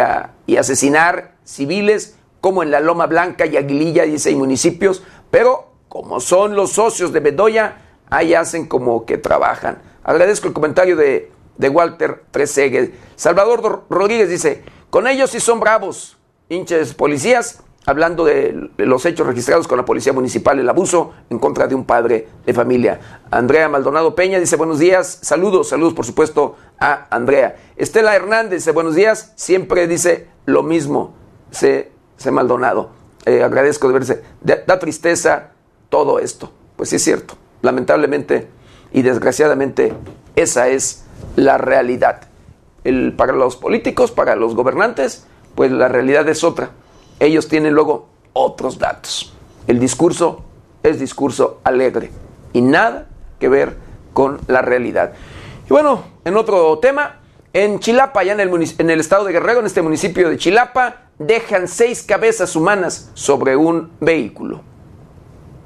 y asesinar civiles como en la Loma Blanca y Aguililla, dice, municipios, pero como son los socios de Bedoya, ahí hacen como que trabajan. Agradezco el comentario de, de Walter Tresegue. Salvador Rodríguez dice, con ellos sí son bravos, hinches policías, hablando de los hechos registrados con la Policía Municipal, el abuso en contra de un padre de familia. Andrea Maldonado Peña dice buenos días, saludos, saludos por supuesto a Andrea. Estela Hernández dice buenos días, siempre dice lo mismo, se ese Maldonado. Eh, agradezco de verse. Da, tristeza todo esto. Pues sí es cierto. Lamentablemente y desgraciadamente esa es la realidad. El, para los políticos, para los gobernantes, pues la realidad es otra. Ellos tienen luego otros datos. El discurso es discurso alegre y nada que ver con la realidad. Y bueno, en otro tema, en Chilapa, allá en el, en el estado de Guerrero, en este municipio de Chilapa, dejan seis cabezas humanas sobre un vehículo.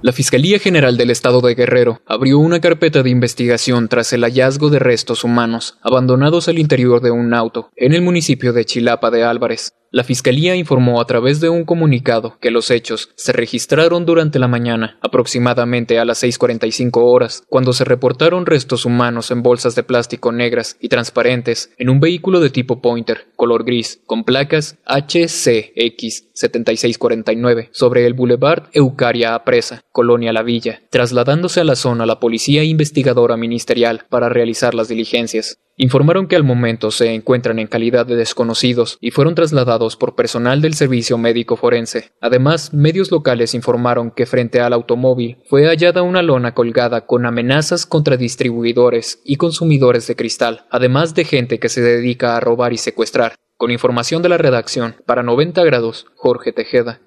La Fiscalía General del Estado de Guerrero abrió una carpeta de investigación tras el hallazgo de restos humanos abandonados al interior de un auto en el municipio de Chilapa de Álvarez. La Fiscalía informó a través de un comunicado que los hechos se registraron durante la mañana, aproximadamente a las 6.45 horas, cuando se reportaron restos humanos en bolsas de plástico negras y transparentes en un vehículo de tipo Pointer, color gris, con placas HCX 7649, sobre el Boulevard Eucaria Apresa, Colonia La Villa, trasladándose a la zona la Policía Investigadora Ministerial para realizar las diligencias. Informaron que al momento se encuentran en calidad de desconocidos y fueron trasladados por personal del servicio médico forense. Además, medios locales informaron que frente al automóvil fue hallada una lona colgada con amenazas contra distribuidores y consumidores de cristal, además de gente que se dedica a robar y secuestrar. Con información de la redacción, para 90 grados, Jorge Tejeda.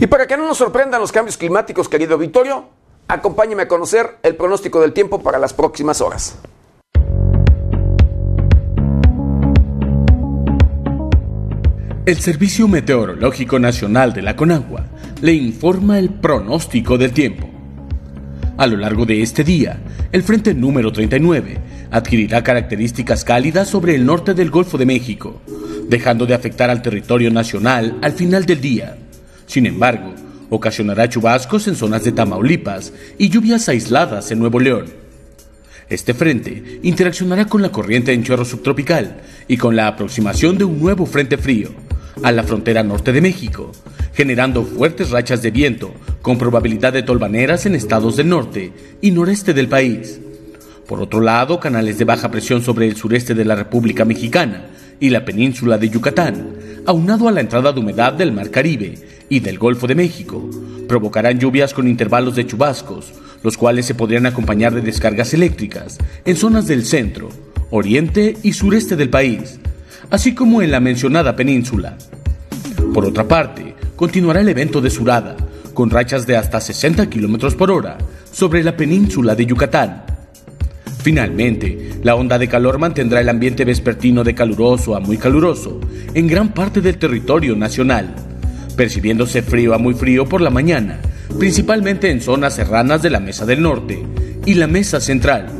Y para que no nos sorprendan los cambios climáticos, querido Vittorio, acompáñeme a conocer el pronóstico del tiempo para las próximas horas. El Servicio Meteorológico Nacional de la Conagua le informa el pronóstico del tiempo. A lo largo de este día, el frente número 39 adquirirá características cálidas sobre el norte del Golfo de México, dejando de afectar al territorio nacional al final del día sin embargo, ocasionará chubascos en zonas de Tamaulipas y lluvias aisladas en Nuevo León. Este frente interaccionará con la corriente en chorro subtropical y con la aproximación de un nuevo frente frío a la frontera norte de México, generando fuertes rachas de viento con probabilidad de tolvaneras en estados del norte y noreste del país. Por otro lado, canales de baja presión sobre el sureste de la República Mexicana y la península de Yucatán, aunado a la entrada de humedad del Mar Caribe y del Golfo de México, provocarán lluvias con intervalos de chubascos, los cuales se podrían acompañar de descargas eléctricas en zonas del centro, oriente y sureste del país, así como en la mencionada península. Por otra parte, continuará el evento de Surada, con rachas de hasta 60 km por hora sobre la península de Yucatán. Finalmente, la onda de calor mantendrá el ambiente vespertino de caluroso a muy caluroso en gran parte del territorio nacional percibiéndose frío a muy frío por la mañana, principalmente en zonas serranas de la Mesa del Norte y la Mesa Central.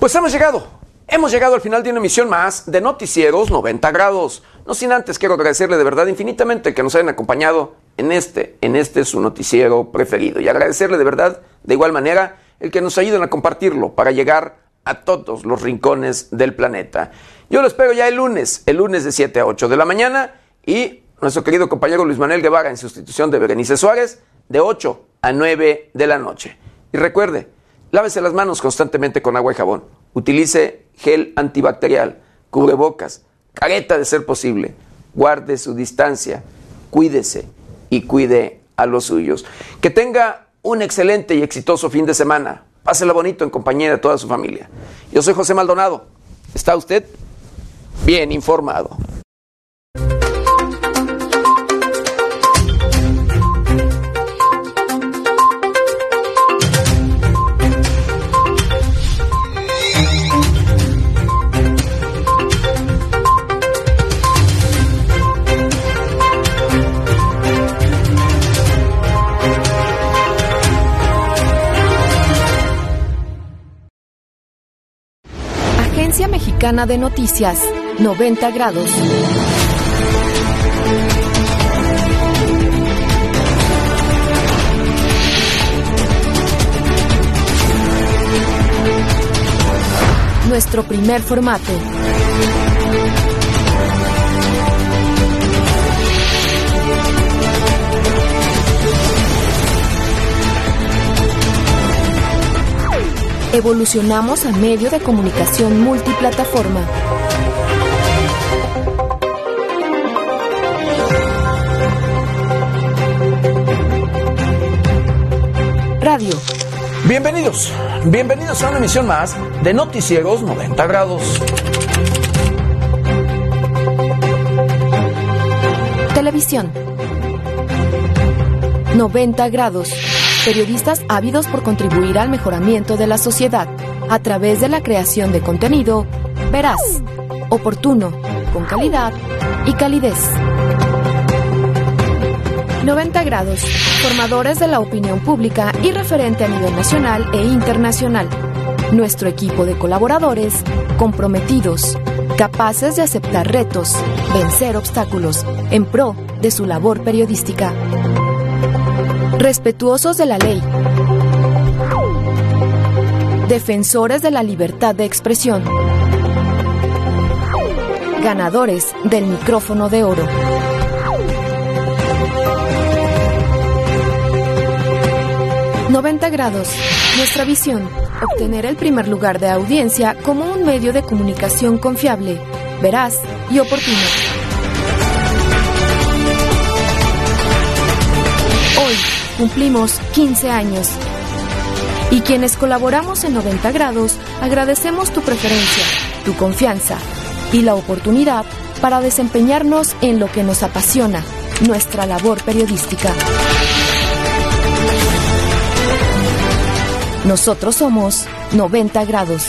Pues hemos llegado Hemos llegado al final de una emisión más de Noticieros 90 grados. No sin antes quiero agradecerle de verdad infinitamente que nos hayan acompañado en este, en este su noticiero preferido. Y agradecerle de verdad, de igual manera, el que nos ayuden a compartirlo para llegar a todos los rincones del planeta. Yo lo espero ya el lunes, el lunes de 7 a 8 de la mañana y nuestro querido compañero Luis Manuel Guevara en sustitución de Berenice Suárez de 8 a 9 de la noche. Y recuerde, lávese las manos constantemente con agua y jabón. Utilice gel antibacterial, cubrebocas, careta de ser posible. Guarde su distancia, cuídese y cuide a los suyos. Que tenga un excelente y exitoso fin de semana. Pásela bonito en compañía de toda su familia. Yo soy José Maldonado. ¿Está usted bien informado? Mexicana de Noticias, 90 grados. Nuestro primer formato. Evolucionamos a medio de comunicación multiplataforma. Radio. Bienvenidos, bienvenidos a una emisión más de Noticieros 90 grados. Televisión. 90 grados. Periodistas ávidos por contribuir al mejoramiento de la sociedad a través de la creación de contenido veraz, oportuno, con calidad y calidez. 90 grados. Formadores de la opinión pública y referente a nivel nacional e internacional. Nuestro equipo de colaboradores comprometidos, capaces de aceptar retos, vencer obstáculos en pro de su labor periodística. Respetuosos de la ley. Defensores de la libertad de expresión. Ganadores del micrófono de oro. ...90 grados. Nuestra visión. Obtener el primer lugar de audiencia como un medio de comunicación confiable, veraz y oportuno. Cumplimos 15 años. Y quienes colaboramos en 90 grados agradecemos tu preferencia, tu confianza y la oportunidad para desempeñarnos en lo que nos apasiona, nuestra labor periodística. Nosotros somos 90 grados.